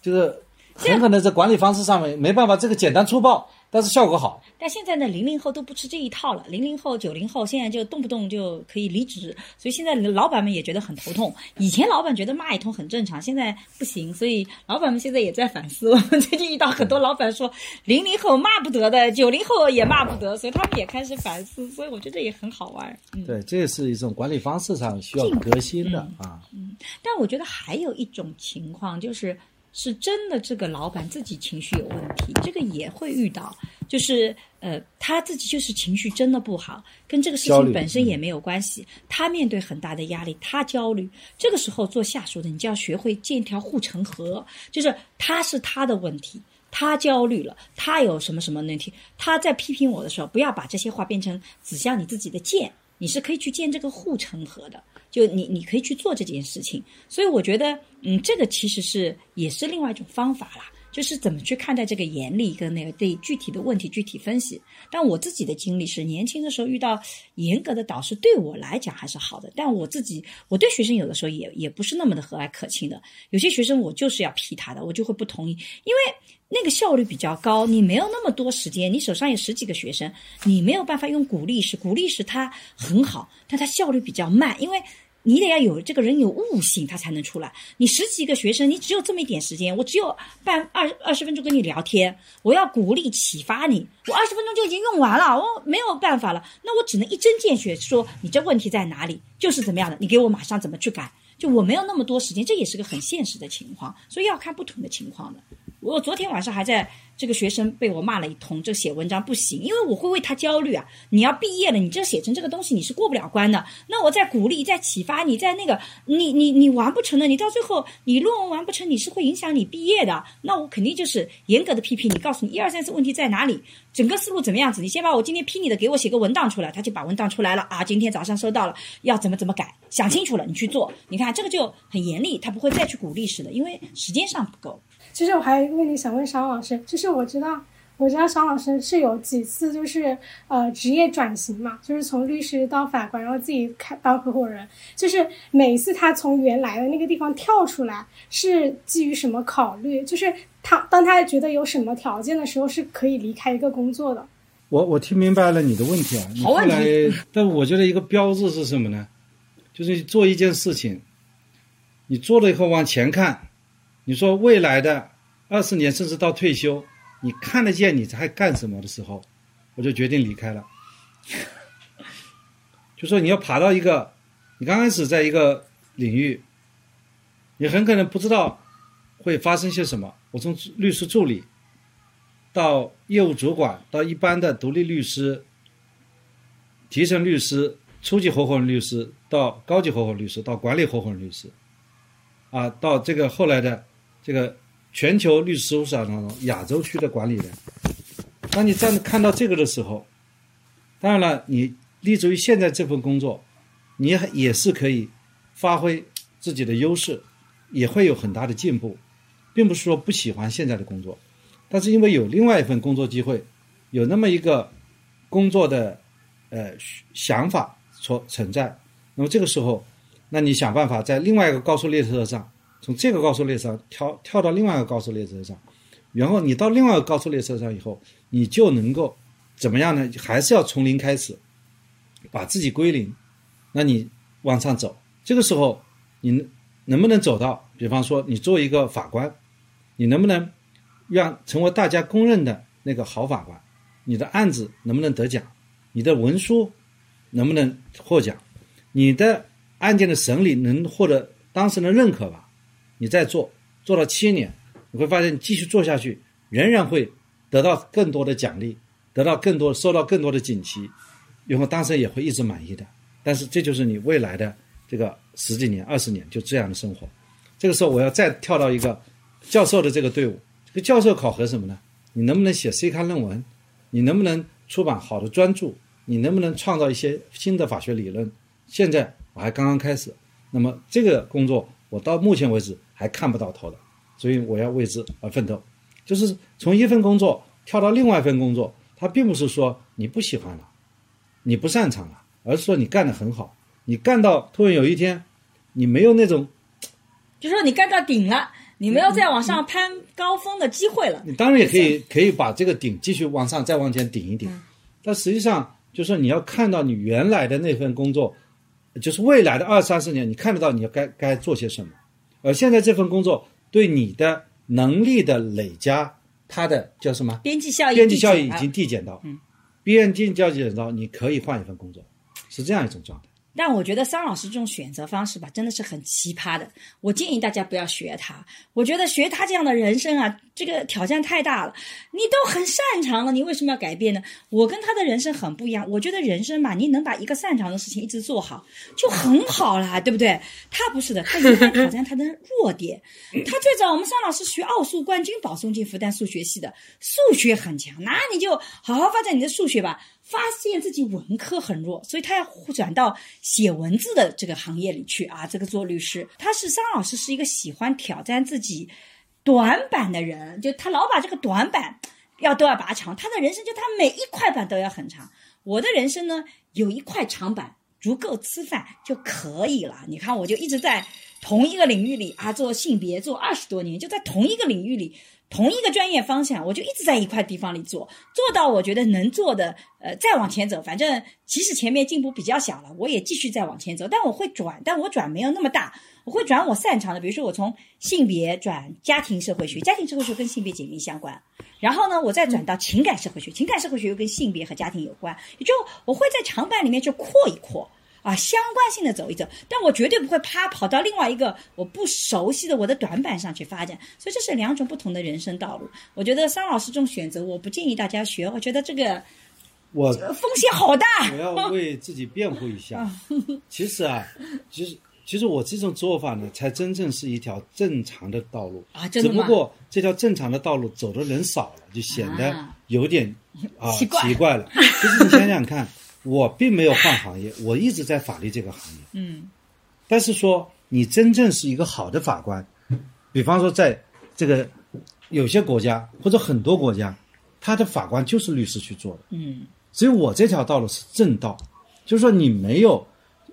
S4: 就是很可能在管理方式上面没办法，这个简单粗暴，但是效果好。
S2: 但现在呢，零零后都不吃这一套了。零零后、九零后现在就动不动就可以离职，所以现在老板们也觉得很头痛。以前老板觉得骂一通很正常，现在不行，所以老板们现在也在反思。我们最近遇到很多老板说，零零后骂不得的，九零后也骂不得，所以他们也开始反思。所以我觉得也很好玩。
S4: 对，这也是一种管理方式上需要革新的啊。
S2: 嗯，但我觉得还有一种情况就是。是真的，这个老板自己情绪有问题，这个也会遇到。就是呃，他自己就是情绪真的不好，跟这个事情本身也没有关系。他面对很大的压力，他焦虑。这个时候做下属的，你就要学会建一条护城河，就是他是他的问题，他焦虑了，他有什么什么问题，他在批评我的时候，不要把这些话变成指向你自己的剑，你是可以去建这个护城河的。就你，你可以去做这件事情，所以我觉得，嗯，这个其实是也是另外一种方法啦，就是怎么去看待这个严厉跟那个对具体的问题具体分析。但我自己的经历是，年轻的时候遇到严格的导师，对我来讲还是好的。但我自己，我对学生有的时候也也不是那么的和蔼可亲的。有些学生我就是要批他的，我就会不同意，因为那个效率比较高，你没有那么多时间，你手上有十几个学生，你没有办法用鼓励式，鼓励式它很好，但它效率比较慢，因为。你得要有这个人有悟性，他才能出来。你十几个学生，你只有这么一点时间，我只有半二二十分钟跟你聊天，我要鼓励启发你，我二十分钟就已经用完了，我没有办法了，那我只能一针见血说你这问题在哪里，就是怎么样的，你给我马上怎么去改，就我没有那么多时间，这也是个很现实的情况，所以要看不同的情况的。我昨天晚上还在。这个学生被我骂了一通，这写文章不行，因为我会为他焦虑啊。你要毕业了，你这写成这个东西，你是过不了关的。那我在鼓励，在启发你，在那个你你你完不成的，你到最后你论文完不成，你是会影响你毕业的。那我肯定就是严格的批评你，告诉你一二三四问题在哪里，整个思路怎么样子。你先把我今天批你的给我写个文档出来，他就把文档出来了啊。今天早上收到了，要怎么怎么改，想清楚了你去做。你看这个就很严厉，他不会再去鼓励式的，因为时间上不够。
S3: 其实我还有一个问题想问商老师，就是我知道，我知道商老师是有几次就是呃职业转型嘛，就是从律师到法官，然后自己开当合伙人，就是每一次他从原来的那个地方跳出来，是基于什么考虑？就是他当他觉得有什么条件的时候，是可以离开一个工作的。
S4: 我我听明白了你的问题啊，你后来，但我觉得一个标志是什么呢？就是做一件事情，你做了以后往前看。你说未来的二十年，甚至到退休，你看得见你还干什么的时候，我就决定离开了。就说你要爬到一个，你刚开始在一个领域，你很可能不知道会发生些什么。我从律师助理到业务主管，到一般的独立律师、提成律师、初级合伙人律师，到高级合伙人律师，到管理合伙人律师，啊，到这个后来的。这个全球律师事务所当中，亚洲区的管理人，当你站看到这个的时候，当然了，你立足于现在这份工作，你也是可以发挥自己的优势，也会有很大的进步，并不是说不喜欢现在的工作，但是因为有另外一份工作机会，有那么一个工作的呃想法所存在，那么这个时候，那你想办法在另外一个高速列车上。从这个高速列车上跳跳到另外一个高速列车上，然后你到另外一个高速列车上以后，你就能够怎么样呢？还是要从零开始，把自己归零，那你往上走。这个时候，你能不能走到？比方说，你做一个法官，你能不能让成为大家公认的那个好法官？你的案子能不能得奖？你的文书能不能获奖？你的案件的审理能获得当事人认可吧？你再做，做到七年，你会发现你继续做下去，仍然会得到更多的奖励，得到更多，收到更多的锦旗，然后当时也会一直满意的。但是这就是你未来的这个十几年、二十年就这样的生活。这个时候我要再跳到一个教授的这个队伍，这个教授考核什么呢？你能不能写 C 刊论文？你能不能出版好的专著？你能不能创造一些新的法学理论？现在我还刚刚开始，那么这个工作我到目前为止。还看不到头的，所以我要为之而奋斗。就是从一份工作跳到另外一份工作，它并不是说你不喜欢了，你不擅长了，而是说你干得很好。你干到突然有一天，你没有那种，
S2: 就说你干到顶了，你没有再往上攀高峰的机会了。
S4: 你当然也可以可以把这个顶继续往上再往前顶一顶，但实际上就是说你要看到你原来的那份工作，就是未来的二三十年，你看得到你要该该做些什么，而现在这份工作对你的能力的累加，它的叫什么？
S2: 边际效益，
S4: 边际效益已经递减到，嗯，边际效益递减到，你可以换一份工作，是这样一种状态。
S2: 但我觉得桑老师这种选择方式吧，真的是很奇葩的。我建议大家不要学他。我觉得学他这样的人生啊，这个挑战太大了。你都很擅长了，你为什么要改变呢？我跟他的人生很不一样。我觉得人生嘛，你能把一个擅长的事情一直做好，就很好了，对不对？他不是的，他永远挑战他的弱点。他最早我们桑老师学奥数冠军，保送进复旦数学系的，数学很强，那你就好好发展你的数学吧。发现自己文科很弱，所以他要转到写文字的这个行业里去啊。这个做律师，他是张老师，是一个喜欢挑战自己短板的人，就他老把这个短板要都要拔长。他的人生就他每一块板都要很长。我的人生呢，有一块长板足够吃饭就可以了。你看，我就一直在同一个领域里啊做性别做二十多年，就在同一个领域里。同一个专业方向，我就一直在一块地方里做，做到我觉得能做的，呃，再往前走。反正即使前面进步比较小了，我也继续再往前走。但我会转，但我转没有那么大，我会转我擅长的。比如说，我从性别转家庭社会学，家庭社会学跟性别紧密相关。然后呢，我再转到情感社会学，情感社会学又跟性别和家庭有关。也就我会在长板里面去扩一扩。啊，相关性的走一走，但我绝对不会啪跑到另外一个我不熟悉的我的短板上去发展，所以这是两种不同的人生道路。我觉得桑老师这种选择，我不建议大家学。我觉得这个
S4: 我
S2: 风险好大。
S4: 我要 为自己辩护一下。其实啊，其实其实我这种做法呢，才真正是一条正常的道路
S2: 啊。
S4: 只不过这条正常的道路走的人少了，就显得有点啊 奇怪了。其实你想想看。我并没有换行业，我一直在法律这个行业。
S2: 嗯，
S4: 但是说你真正是一个好的法官，比方说在这个有些国家或者很多国家，他的法官就是律师去做的。
S2: 嗯，
S4: 所以我这条道路是正道，就是说你没有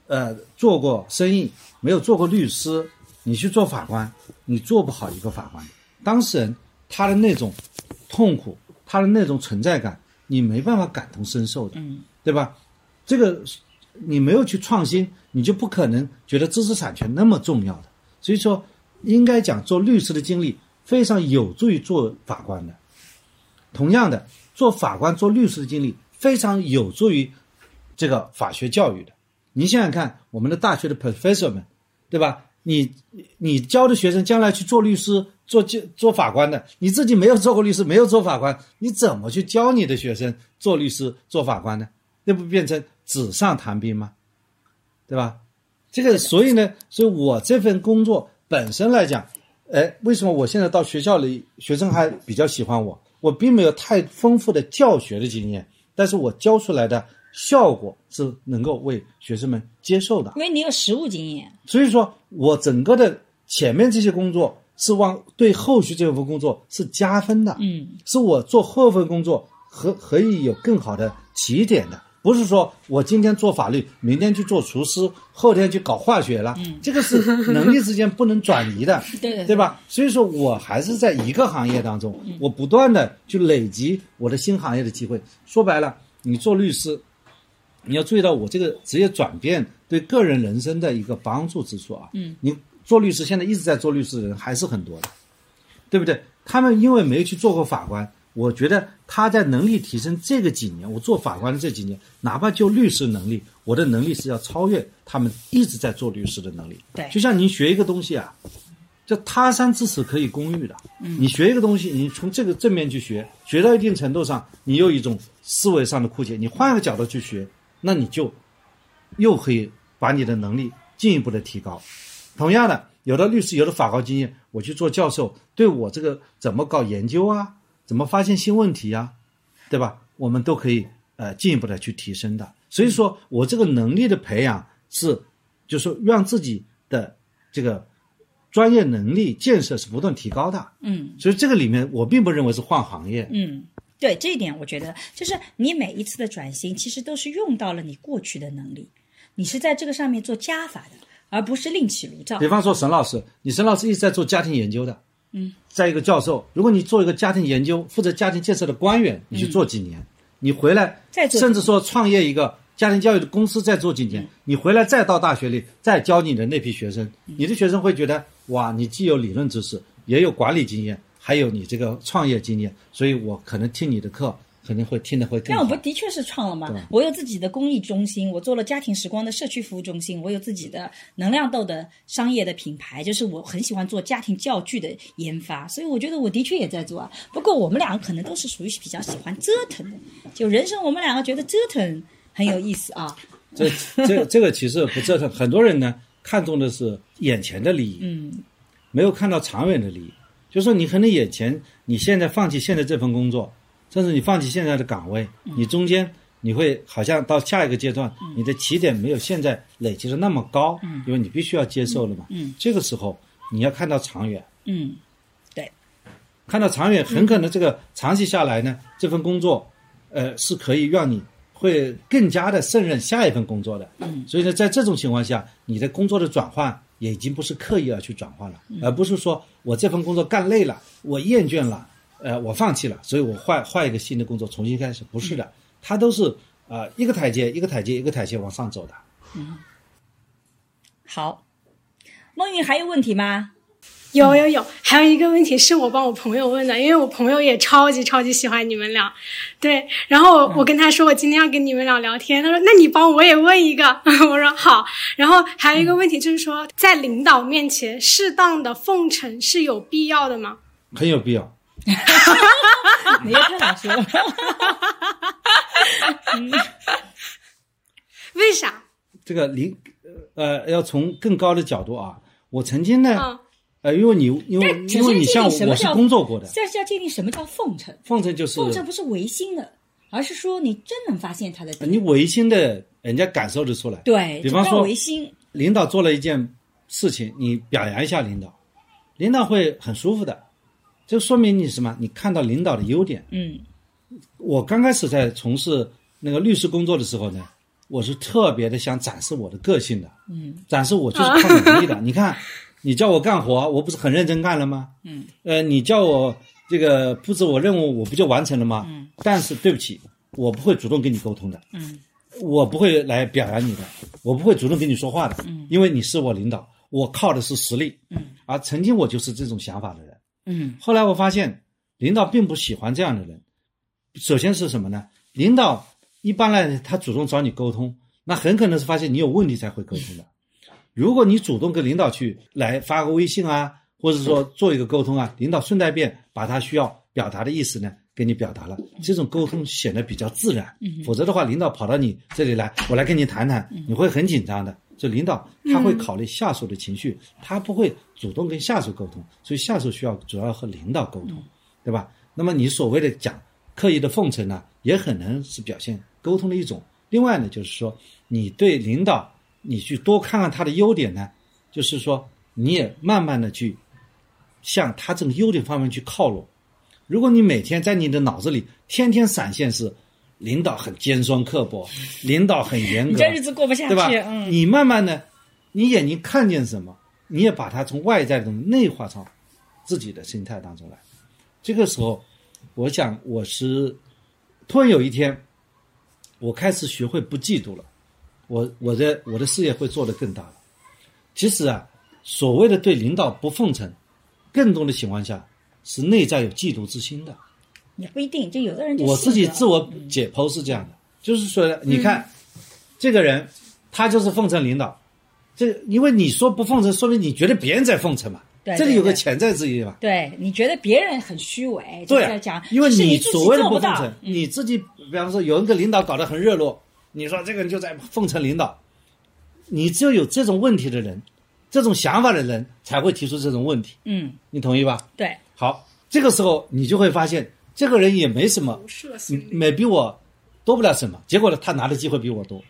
S4: 呃做过生意，没有做过律师，你去做法官，你做不好一个法官。当事人他的那种痛苦，他的那种存在感，你没办法感同身受的。
S2: 嗯。
S4: 对吧？这个你没有去创新，你就不可能觉得知识产权那么重要的。所以说，应该讲做律师的经历非常有助于做法官的。同样的，做法官、做律师的经历非常有助于这个法学教育的。你想想看，我们的大学的 professor 们，对吧？你你教的学生将来去做律师、做就做法官的，你自己没有做过律师，没有做法官，你怎么去教你的学生做律师、做法官呢？这不变成纸上谈兵吗？对吧？这个，所以呢，所以我这份工作本身来讲，哎，为什么我现在到学校里，学生还比较喜欢我？我并没有太丰富的教学的经验，但是我教出来的效果是能够为学生们接受的。
S2: 因为你有实务经验，
S4: 所以说我整个的前面这些工作是往对后续这份工作是加分的。
S2: 嗯，
S4: 是我做后份工作和可以有更好的起点的。不是说我今天做法律，明天去做厨师，后天去搞化学了，这个是 能力之间不能转移的，
S2: 对
S4: 对吧？所以说我还是在一个行业当中，我不断的去累积我的新行业的机会。说白了，你做律师，你要注意到我这个职业转变对个人人生的一个帮助之处啊。
S2: 嗯，
S4: 你做律师，现在一直在做律师的人还是很多的，对不对？他们因为没去做过法官。我觉得他在能力提升这个几年，我做法官的这几年，哪怕就律师能力，我的能力是要超越他们一直在做律师的能力。
S2: 对，
S4: 就像您学一个东西啊，叫他山之石可以攻玉的。
S2: 嗯，
S4: 你学一个东西，你从这个正面去学，学到一定程度上，你有一种思维上的枯竭，你换个角度去学，那你就又可以把你的能力进一步的提高。同样的，有的律师，有的法官经验，我去做教授，对我这个怎么搞研究啊？怎么发现新问题呀，对吧？我们都可以呃进一步的去提升的。所以说我这个能力的培养是，就是让自己的这个专业能力建设是不断提高的。
S2: 嗯，
S4: 所以这个里面我并不认为是换行业。
S2: 嗯，对这一点我觉得就是你每一次的转型其实都是用到了你过去的能力，你是在这个上面做加法的，而不是另起炉灶。
S4: 比方说沈老师，你沈老师一直在做家庭研究的。
S2: 嗯，
S4: 在一个教授，如果你做一个家庭研究，负责家庭建设的官员，你去做几年，你回来，
S2: 嗯再做
S4: 甚至说创业一个家庭教育的公司，再做几年，你回来再到大学里再教你的那批学生，
S2: 嗯。
S4: 你的学生会觉得哇，你既有理论知识，也有管理经验，还有你这个创业经验，所以我可能听你的课，可能会听得会更
S2: 那
S4: 好。
S2: 我不的确是创了
S4: 嘛？
S2: 我有自己的公益中心，我做了家庭时光的社区服务中心，我有自己的能量豆的商业的品牌，就是我很喜欢做家庭教具的研发，所以我觉得我的确也在做啊。不过我们两个可能都是属于比较喜欢折腾的，就人生我们两个觉得折腾很有意思啊。
S4: 这这这个其实不折腾，很多人呢看重的是眼前的利益，
S2: 嗯，
S4: 没有看到长远的利益。就说你可能眼前，你现在放弃现在这份工作，甚至你放弃现在的岗位，
S2: 嗯。
S4: 你中间你会好像到下一个阶段，你的起点没有现在累积的那么高，因为你必须要接受了嘛。
S2: 嗯，
S4: 这个时候你要看到长远，
S2: 嗯，对。
S4: 看到长远，很可能这个长期下来呢，这份工作，呃，是可以让你会更加的胜任下一份工作的。
S2: 嗯，
S4: 所以呢，在这种情况下，你的工作的转换也已经不是刻意要去转换了，而不是说我这份工作干累了，我厌倦了，呃，我放弃了，所以我换换一个新的工作重新开始，不是的，它都是啊、呃一个台阶一个台阶一个台阶往上走的。
S2: 嗯好。梦云还有问题吗？
S3: 有有有，还有一个问题是我帮我朋友问的，因为我朋友也超级超级喜欢你们俩，对，然后我我跟他说我今天要跟你们俩聊天，他说那你帮我也问一个，我说好，然后还有一个问题就是说，在领导面前适当的奉承是有必要的吗？
S4: 很有必要。
S2: 你也太好说了。
S3: 为啥？
S4: 这个领呃要从更高的角度啊，我曾经呢。
S3: 嗯
S4: 呃，因为你因为因为你像我是工作过的，
S2: 这是要界定什么叫奉承。
S4: 奉承就是
S2: 奉承不是违心的，而是说你真能发现他的点。
S4: 你违心的，人家感受得出来。
S2: 对，
S4: 比方说
S2: 违心。
S4: 领导做了一件事情，你表扬一下领导，领导会很舒服的，这说明你什么？你看到领导的优点。
S2: 嗯
S4: 我刚开始在从事那个律师工作的时候呢，我是特别的想展示我的个性的，
S2: 嗯
S4: 展示我就是靠能力的。你看，你叫我干活，我不是很认真干了吗？
S2: 嗯，
S4: 呃，你叫我这个布置我任务，我不就完成了吗？
S2: 嗯，
S4: 但是对不起，我不会主动跟你沟通的，
S2: 嗯
S4: 我不会来表扬你的，我不会主动跟你说话的，
S2: 嗯
S4: 因为你是我领导，我靠的是实力。
S2: 嗯，
S4: 而曾经我就是这种想法的人。
S2: 嗯
S4: 后来我发现，领导并不喜欢这样的人。首先是什么呢？领导一般来他主动找你沟通，那很可能是发现你有问题才会沟通的。如果你主动跟领导去来发个微信啊，或者说做一个沟通啊，领导顺带便把他需要表达的意思呢给你表达了，这种沟通显得比较自然。否则的话，领导跑到你这里来，我来跟你谈谈，你会很紧张的。就领导他会考虑下属的情绪，他不会主动跟下属沟通，所以下属需要主要和领导沟通，对吧？那么你所谓的讲刻意的奉承呢，也很能是表现沟通的一种。另外呢，就是说你对领导，你去多看看他的优点呢，就是说你也慢慢的去向他这个优点方面去靠拢。如果你每天在你的脑子里天天闪现是领导很尖酸刻薄，领导很严格，
S2: 你这日子过不下去。
S4: 对吧？
S2: 嗯，
S4: 你慢慢的，你眼睛看见什么，你也把它从外在的东西内化到自己的心态当中来。这个时候，我想我是突然有一天，我开始学会不嫉妒了，我我的我的事业会做得更大了。其实啊，所谓的对领导不奉承，更多的情况下是内在有嫉妒之心的。
S2: 也不一定，就有的人就
S4: 我自己自我解剖是这样的，就是说，你看、这个人，他就是奉承领导，这因为你说不奉承，说明你觉得别人在奉承嘛，
S2: 对
S4: 这里有个潜在之意嘛。
S2: 对，你觉得别人很虚伪，就
S4: 对啊
S2: 在讲，，
S4: 因为
S2: 你
S4: 所谓的
S2: 不
S4: 奉承，你自己，比方说有一个领导搞得很热络，你说这个人就在奉承领导，你只有有这种问题的人，这种想法的人才会提出这种问题，
S2: 嗯，
S4: 你同意吧？
S2: 对，
S4: 好，这个时候你就会发现，这个人也没什么。没比我多不了什么，结果呢，他拿的机会比我多。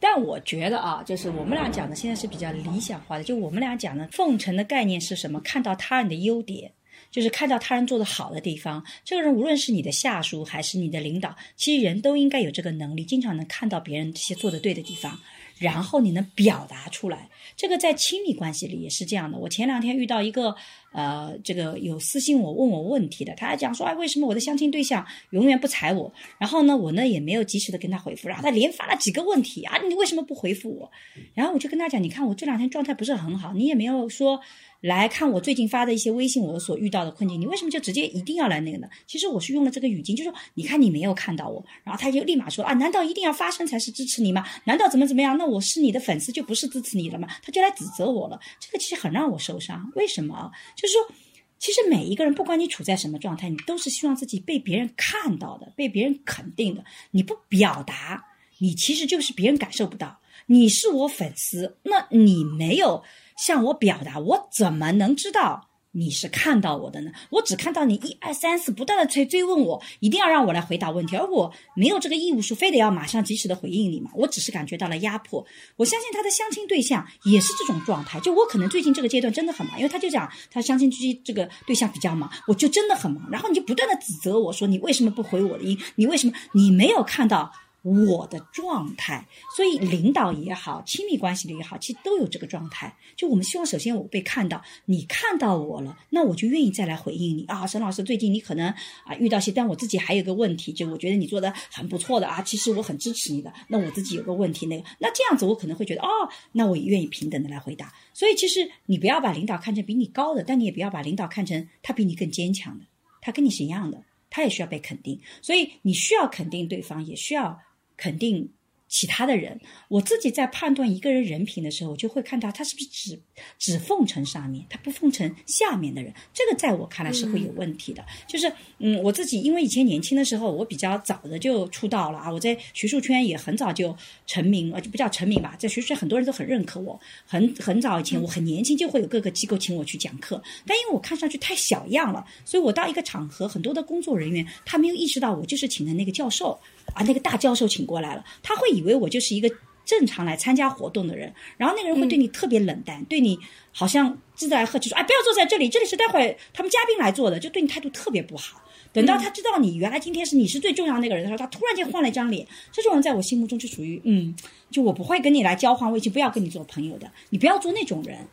S2: 但我觉得啊，就是我们俩讲的现在是比较理想化的，就我们俩讲的奉承的概念是什么？看到他人的优点，就是看到他人做的好的地方。这个人无论是你的下属还是你的领导，其实人都应该有这个能力，经常能看到别人这些做的对的地方，然后你能表达出来。这个在亲密关系里也是这样的。我前两天遇到一个，呃，这个有私信我问我问题的，他还讲说，哎，为什么我的相亲对象永远不睬我？然后呢，我呢也没有及时的跟他回复，然后他连发了几个问题啊，你为什么不回复我？然后我就跟他讲，你看我这两天状态不是很好，你也没有说。来看我最近发的一些微信，我所遇到的困境，你为什么就直接一定要来那个呢？其实我是用了这个语境，就是说你看你没有看到我，然后他就立马说啊，难道一定要发声才是支持你吗？难道怎么怎么样？那我是你的粉丝就不是支持你了吗？他就来指责我了，这个其实很让我受伤。为什么啊？就是说，其实每一个人不管你处在什么状态，你都是希望自己被别人看到的，被别人肯定的。你不表达，你其实就是别人感受不到。你是我粉丝，那你没有。向我表达，我怎么能知道你是看到我的呢？我只看到你一二三四不断的追追问我，一定要让我来回答问题，而我没有这个义务，说非得要马上及时的回应你嘛。我只是感觉到了压迫。我相信他的相亲对象也是这种状态，就我可能最近这个阶段真的很忙，因为他就讲他相亲期这个对象比较忙，我就真的很忙。然后你就不断的指责我说你为什么不回我的音？你为什么你没有看到？我的状态，所以领导也好，亲密关系的也好，其实都有这个状态。就我们希望，首先我被看到，你看到我了，那我就愿意再来回应你啊，沈老师，最近你可能啊遇到些，但我自己还有个问题，就我觉得你做的很不错的啊，其实我很支持你的。那我自己有个问题，那个那这样子，我可能会觉得哦，那我也愿意平等的来回答。所以其实你不要把领导看成比你高的，但你也不要把领导看成他比你更坚强的，他跟你是一样的，他也需要被肯定。所以你需要肯定对方，也需要。肯定其他的人，我自己在判断一个人人品的时候，我就会看到他是不是只只奉承上面，他不奉承下面的人。这个在我看来是会有问题的。就是，嗯，我自己因为以前年轻的时候，我比较早的就出道了啊，我在学术圈也很早就成名，呃，就不叫成名吧，在学术圈很多人都很认可我。很很早以前，我很年轻就会有各个机构请我去讲课，但因为我看上去太小样了，所以我到一个场合，很多的工作人员他没有意识到我就是请的那个教授。啊，那个大教授请过来了，他会以为我就是一个正常来参加活动的人，然后那个人会对你特别冷淡，对你好像自来客气说，哎，不要坐在这里，这里是待会他们嘉宾来坐的，就对你态度特别不好。等到他知道你原来今天是你是最重要那个人的时候，他突然间换了一张脸，这种人在我心目中就属于，嗯，就我不会跟你来交换微信，不要跟你做朋友的，你不要做那种人。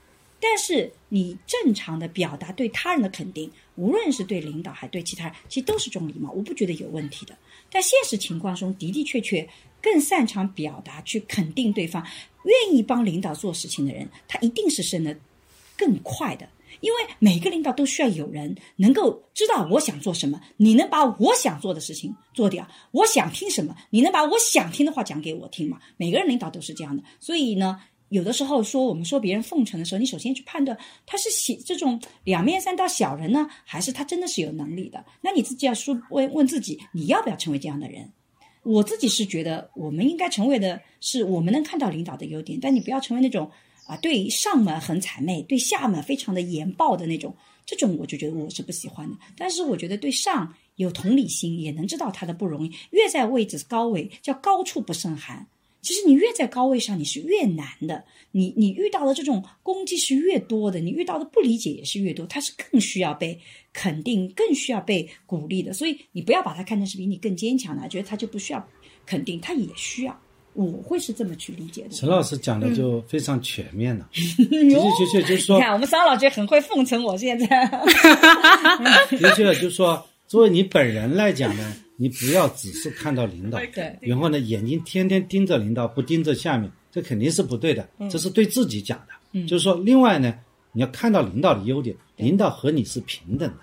S2: 但是你正常的表达对他人的肯定，无论是对领导还对其他人，其实都是种礼貌，我不觉得有问题的。但现实情况中的的确确更擅长表达去肯定对方，愿意帮领导做事情的人，他一定是升得更快的。因为每个领导都需要有人能够知道我想做什么，你能把我想做的事情做掉，我想听什么，你能把我想听的话讲给我听吗？每个人领导都是这样的，所以呢。有的时候说我们说别人奉承的时候，你首先去判断他是喜这种两面三刀小人呢，还是他真的是有能力的？那你自己要说问问自己，你要不要成为这样的人？我自己是觉得我们应该成为的是我们能看到领导的优点，但你不要成为那种啊对上门很谄媚，对下门非常的严暴的那种，这种我就觉得我是不喜欢的。但是我觉得对上有同理心，也能知道他的不容易，越在位置高位叫高处不胜寒。其实你越在高位上，你是越难的。你你遇到的这种攻击是越多的，你遇到的不理解也是越多。他是更需要被肯定，更需要被鼓励的。所以你不要把他看成是比你更坚强的，觉得他就不需要肯定，他也需要。我会是这么去理解的。
S4: 陈老师讲的就非常全面了，的确确就是说，
S2: 你看我们桑老师很会奉承我。现在，
S4: 的确就是说，作为你本人来讲呢。你不要只是看到领导，然后呢，眼睛天天盯着领导，不盯着下面，这肯定是不对的。这是对自己讲的，就是说，另外呢，你要看到领导的优点，领导和你是平等的，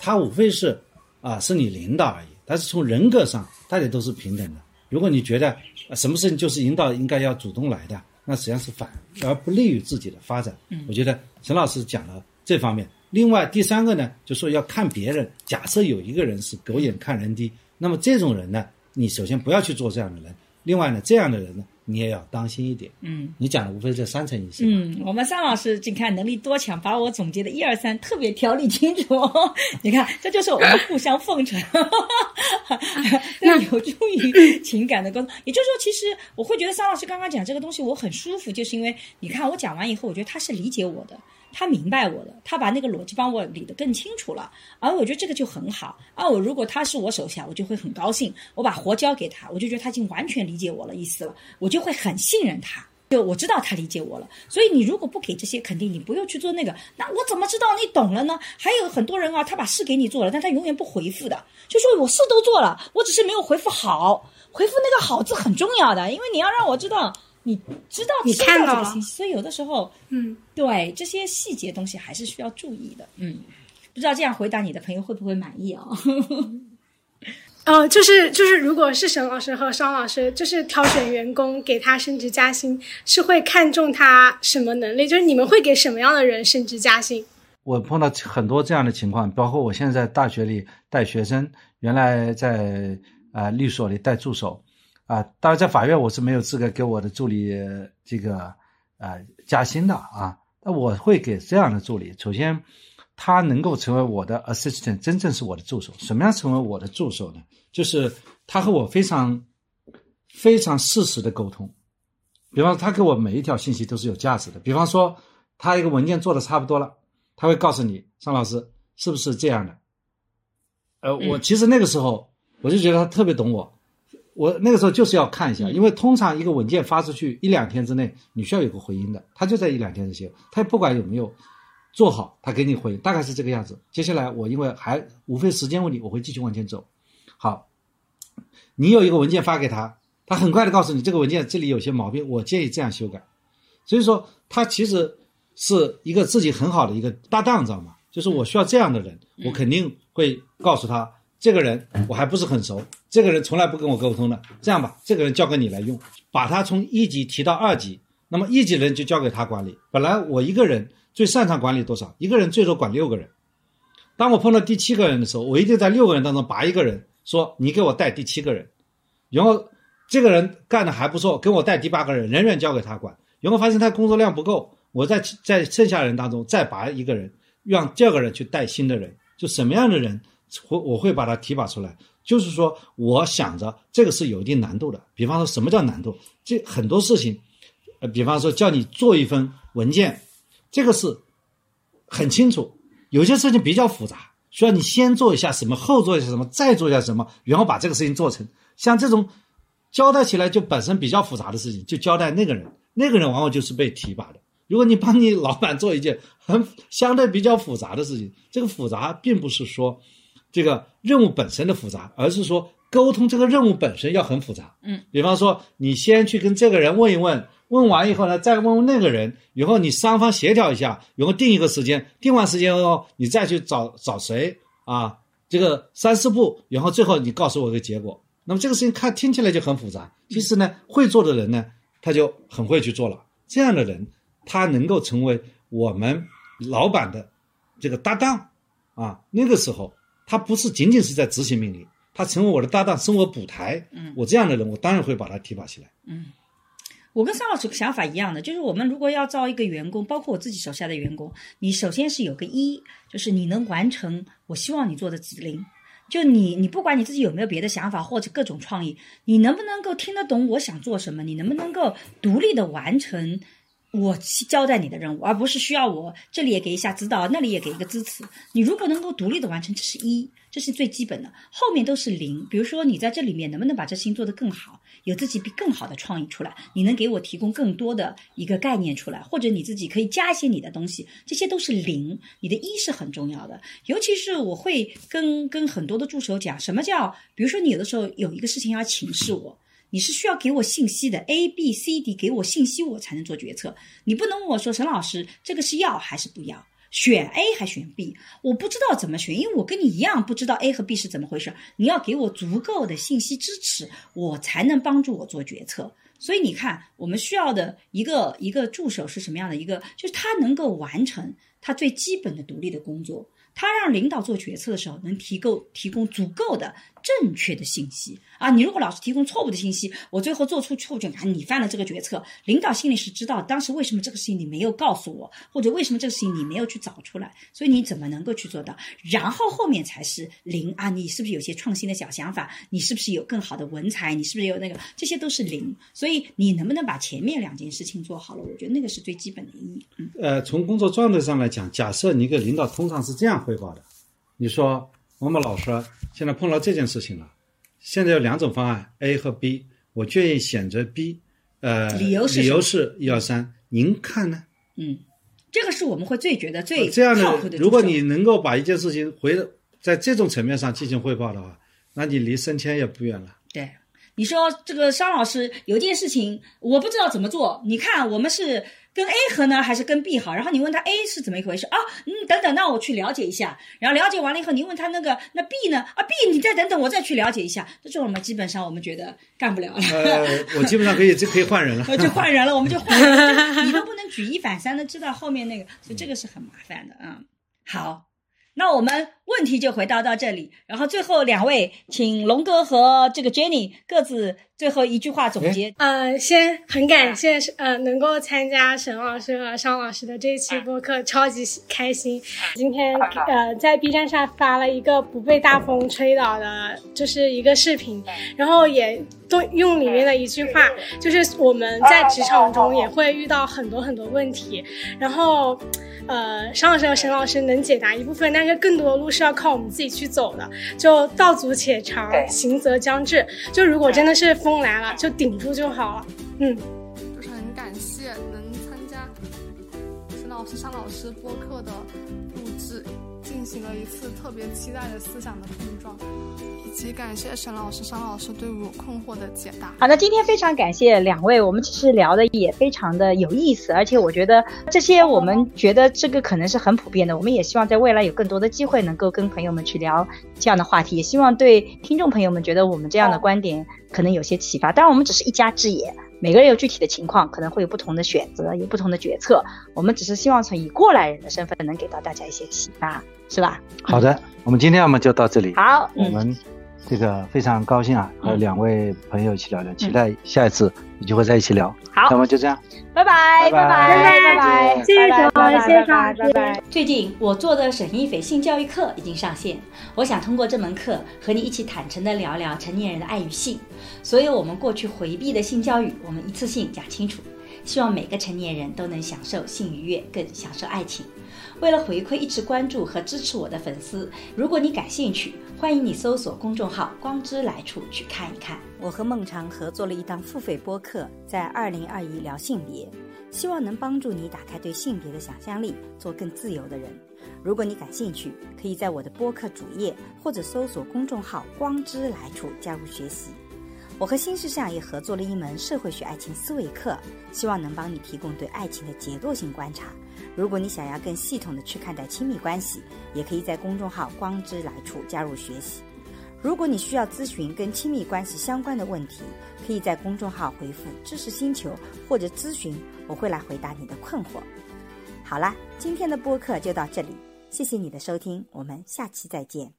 S4: 他无非是啊，是你领导而已。但是从人格上，大家都是平等的。如果你觉得什么事情就是领导应该要主动来的，那实际上是反而不利于自己的发展。我觉得陈老师讲了这方面。另外第三个呢，就说要看别人。假设有一个人是狗眼看人低。那么这种人呢，你首先不要去做这样的人。另外呢，这样的人呢，你也要当心一点。
S2: 嗯，
S4: 你讲的无非这三层意思。
S2: 嗯，我们桑老师，你看能力多强，把我总结的一二三特别条理清楚。你看，这就是我们互相奉承，那有助于情感的沟通。也就是说，其实我会觉得桑老师刚刚讲这个东西我很舒服，就是因为你看我讲完以后，我觉得他是理解我的。他明白我的，他把那个逻辑帮我理得更清楚了，而我觉得这个就很好。而我如果他是我手下，我就会很高兴。我把活交给他，我就觉得他已经完全理解我了意思了，我就会很信任他。就我知道他理解我了。所以你如果不给这些肯定，你不用去做那个，那我怎么知道你懂了呢？还有很多人啊，他把事给你做了，但他永远不回复的，就说我事都做了，我只是没有回复好。回复那个好字很重要的，因为你要让我知道你知道
S3: 你看到
S2: 这个信息，所以有的时候，
S3: 嗯，
S2: 对这些细节东西还是需要注意的。嗯，不知道这样回答你的朋友会不会满意啊？
S3: 哦，就是就是，如果是沈老师和商老师，就是挑选员工给他升职加薪，是会看重他什么能力？就是你们会给什么样的人升职加薪？
S4: 我碰到很多这样的情况，包括我现在在大学里带学生，原来在啊律所里带助手，啊，当然在法院我是没有资格给我的助理这个呃加薪的啊，那我会给这样的助理，首先。他能够成为我的 assistant，真正是我的助手。什么样成为我的助手呢？就是他和我非常非常适时的沟通。比方说，他给我每一条信息都是有价值的。比方说，他一个文件做的差不多了，他会告诉你，尚老师是不是这样的？呃，我其实那个时候我就觉得他特别懂我。我那个时候就是要看一下，因为通常一个文件发出去一两天之内，你需要有个回音的。他就在一两天之前，他不管有没有。做好，他给你回，大概是这个样子。接下来我因为还无非时间问题，我会继续往前走。好，你有一个文件发给他，他很快的告诉你这个文件这里有些毛病，我建议这样修改。所以说他其实是一个自己很好的一个搭档，知道吗？就是我需要这样的人，我肯定会告诉他，这个人我还不是很熟，这个人从来不跟我沟通的。这样吧，这个人交给你来用，把他从一级提到二级，那么一级人就交给他管理。本来我一个人。最擅长管理多少？一个人最多管六个人。当我碰到第七个人的时候，我一定在六个人当中拔一个人，说你给我带第七个人。然后这个人干的还不错，跟我带第八个人，人员交给他管。然后发现他工作量不够，我在在剩下人当中再拔一个人，让第二个人去带新的人。就什么样的人，我我会把他提拔出来。就是说，我想着这个是有一定难度的。比方说什么叫难度？这很多事情，呃，比方说叫你做一份文件。这个是很清楚，有些事情比较复杂，需要你先做一下什么，后做一下什么，再做一下什么，然后把这个事情做成。像这种交代起来就本身比较复杂的事情，就交代那个人，那个人往往就是被提拔的。如果你帮你老板做一件很相对比较复杂的事情，这个复杂并不是说这个任务本身的复杂，而是说沟通这个任务本身要很复杂。
S2: 嗯，
S4: 比方说你先去跟这个人问一问。问完以后呢，再问问那个人，以后你双方协调一下，然后定一个时间，定完时间后，你再去找找谁啊？这个三四步，然后最后你告诉我一个结果。那么这个事情看听起来就很复杂，其实呢，会做的人呢，他就很会去做了。这样的人，他能够成为我们老板的这个搭档啊。那个时候，他不是仅仅是在执行命令，他成为我的搭档，是我补台。
S2: 嗯，
S4: 我这样的人，我当然会把他提拔起来。
S2: 嗯。我跟桑老师想法一样的，就是我们如果要招一个员工，包括我自己手下的员工，你首先是有个一，就是你能完成我希望你做的指令，就你你不管你自己有没有别的想法或者各种创意，你能不能够听得懂我想做什么，你能不能够独立的完成我交代你的任务，而不是需要我这里也给一下指导，那里也给一个支持。你如果能够独立的完成，这是一。这是最基本的，后面都是零。比如说，你在这里面能不能把这事情做得更好，有自己比更好的创意出来？你能给我提供更多的一个概念出来，或者你自己可以加一些你的东西，这些都是零。你的一是很重要的，尤其是我会跟跟很多的助手讲，什么叫？比如说，你有的时候有一个事情要请示我，你是需要给我信息的，A、B、C、D 给我信息，我才能做决策。你不能问我说，沈老师，这个是要还是不要？选 A 还选 B，我不知道怎么选，因为我跟你一样不知道 A 和 B 是怎么回事。你要给我足够的信息支持，我才能帮助我做决策。所以你看，我们需要的一个一个助手是什么样的一个？就是他能够完成他最基本的独立的工作。他让领导做决策的时候，能提供提供足够的正确的信息啊！你如果老是提供错误的信息，我最后做出错决定，你犯了这个决策，领导心里是知道当时为什么这个事情你没有告诉我，或者为什么这个事情你没有去找出来，所以你怎么能够去做到？然后后面才是零啊！你是不是有些创新的小想法？你是不是有更好的文采？你是不是有那个？这些都是零。所以你能不能把前面两件事情做好了？我觉得那个是最基本的意义。嗯，
S4: 呃，从工作状态上来讲，假设你给领导通常是这样。汇报的，你说某某老师现在碰到这件事情了，现在有两种方案 A 和 B，我建议选择 B，呃，
S8: 理由是
S4: 理由是一二三，您看呢？
S8: 嗯，这个是我们会最觉得最
S4: 这样
S8: 的。
S4: 如果你能够把一件事情回在这种层面上进行汇报的话，那你离升迁也不远了。
S8: 对。你说这个商老师有件事情我不知道怎么做，你看我们是跟 A 合呢还是跟 B 好？然后你问他 A 是怎么一回事啊？嗯，等等，那我去了解一下。然后了解完了以后，你问他那个那 B 呢？啊 B 你再等等，我再去了解一下。这种我们基本上我们觉得干不了了。
S4: 呃，我基本上可以就可以换人了。
S8: 就换人了，我们就换人了，你都不能举一反三的知道后面那个，所以这个是很麻烦的啊。好。那我们问题就回答到这里，然后最后两位，请龙哥和这个 Jenny 各自最后一句话总结。
S3: 呃，先很感谢呃能够参加沈老师和商老师的这一期播客，超级开心。今天呃在 B 站上发了一个不被大风吹倒的，就是一个视频，然后也都用里面的一句话，就是我们在职场中也会遇到很多很多问题，然后。呃，商老师和沈老师能解答一部分，但是更多的路是要靠我们自己去走的。就道阻且长，行则将至。就如果真的是风来了，就顶住就好了。嗯，
S6: 就是很感谢能参加沈老师、商老师播客的。进行了一次特别期待的思想的碰撞，以及感谢沈老师、商老师对我困惑的解答。
S2: 好，那今天非常感谢两位，我们其实聊的也非常的有意思，而且我觉得这些我们觉得这个可能是很普遍的，我们也希望在未来有更多的机会能够跟朋友们去聊这样的话题，也希望对听众朋友们觉得我们这样的观点可能有些启发。当然，我们只是一家之言。每个人有具体的情况，可能会有不同的选择，有不同的决策。我们只是希望从以过来人的身份，能给到大家一些启发，是吧？
S9: 好的，我们今天我们就到这里。
S2: 好，
S9: 我们这个非常高兴啊，和两位朋友一起聊聊，期待下一次有机会再一起聊。
S2: 好，
S9: 那么就这样，
S2: 拜拜，拜拜，拜拜，
S3: 谢谢沈老师，谢谢
S2: 拜拜。最近我做的沈一斐性教育课已经上线，我想通过这门课和你一起坦诚的聊聊成年人的爱与性，所有我们过去回避的性教育，我们一次性讲清楚。希望每个成年人都能享受性愉悦，更享受爱情。为了回馈一直关注和支持我的粉丝，如果你感兴趣，欢迎你搜索公众号“光之来处”去看一看。我和孟尝合作了一档付费播客，在二零二一聊性别，希望能帮助你打开对性别的想象力，做更自由的人。如果你感兴趣，可以在我的播客主页或者搜索公众号“光之来处”加入学习。我和新世相也合作了一门社会学爱情思维课，希望能帮你提供对爱情的结构性观察。如果你想要更系统的去看待亲密关系，也可以在公众号“光之来处”加入学习。如果你需要咨询跟亲密关系相关的问题，可以在公众号回复“知识星球”或者咨询，我会来回答你的困惑。好啦，今天的播客就到这里，谢谢你的收听，我们下期再见。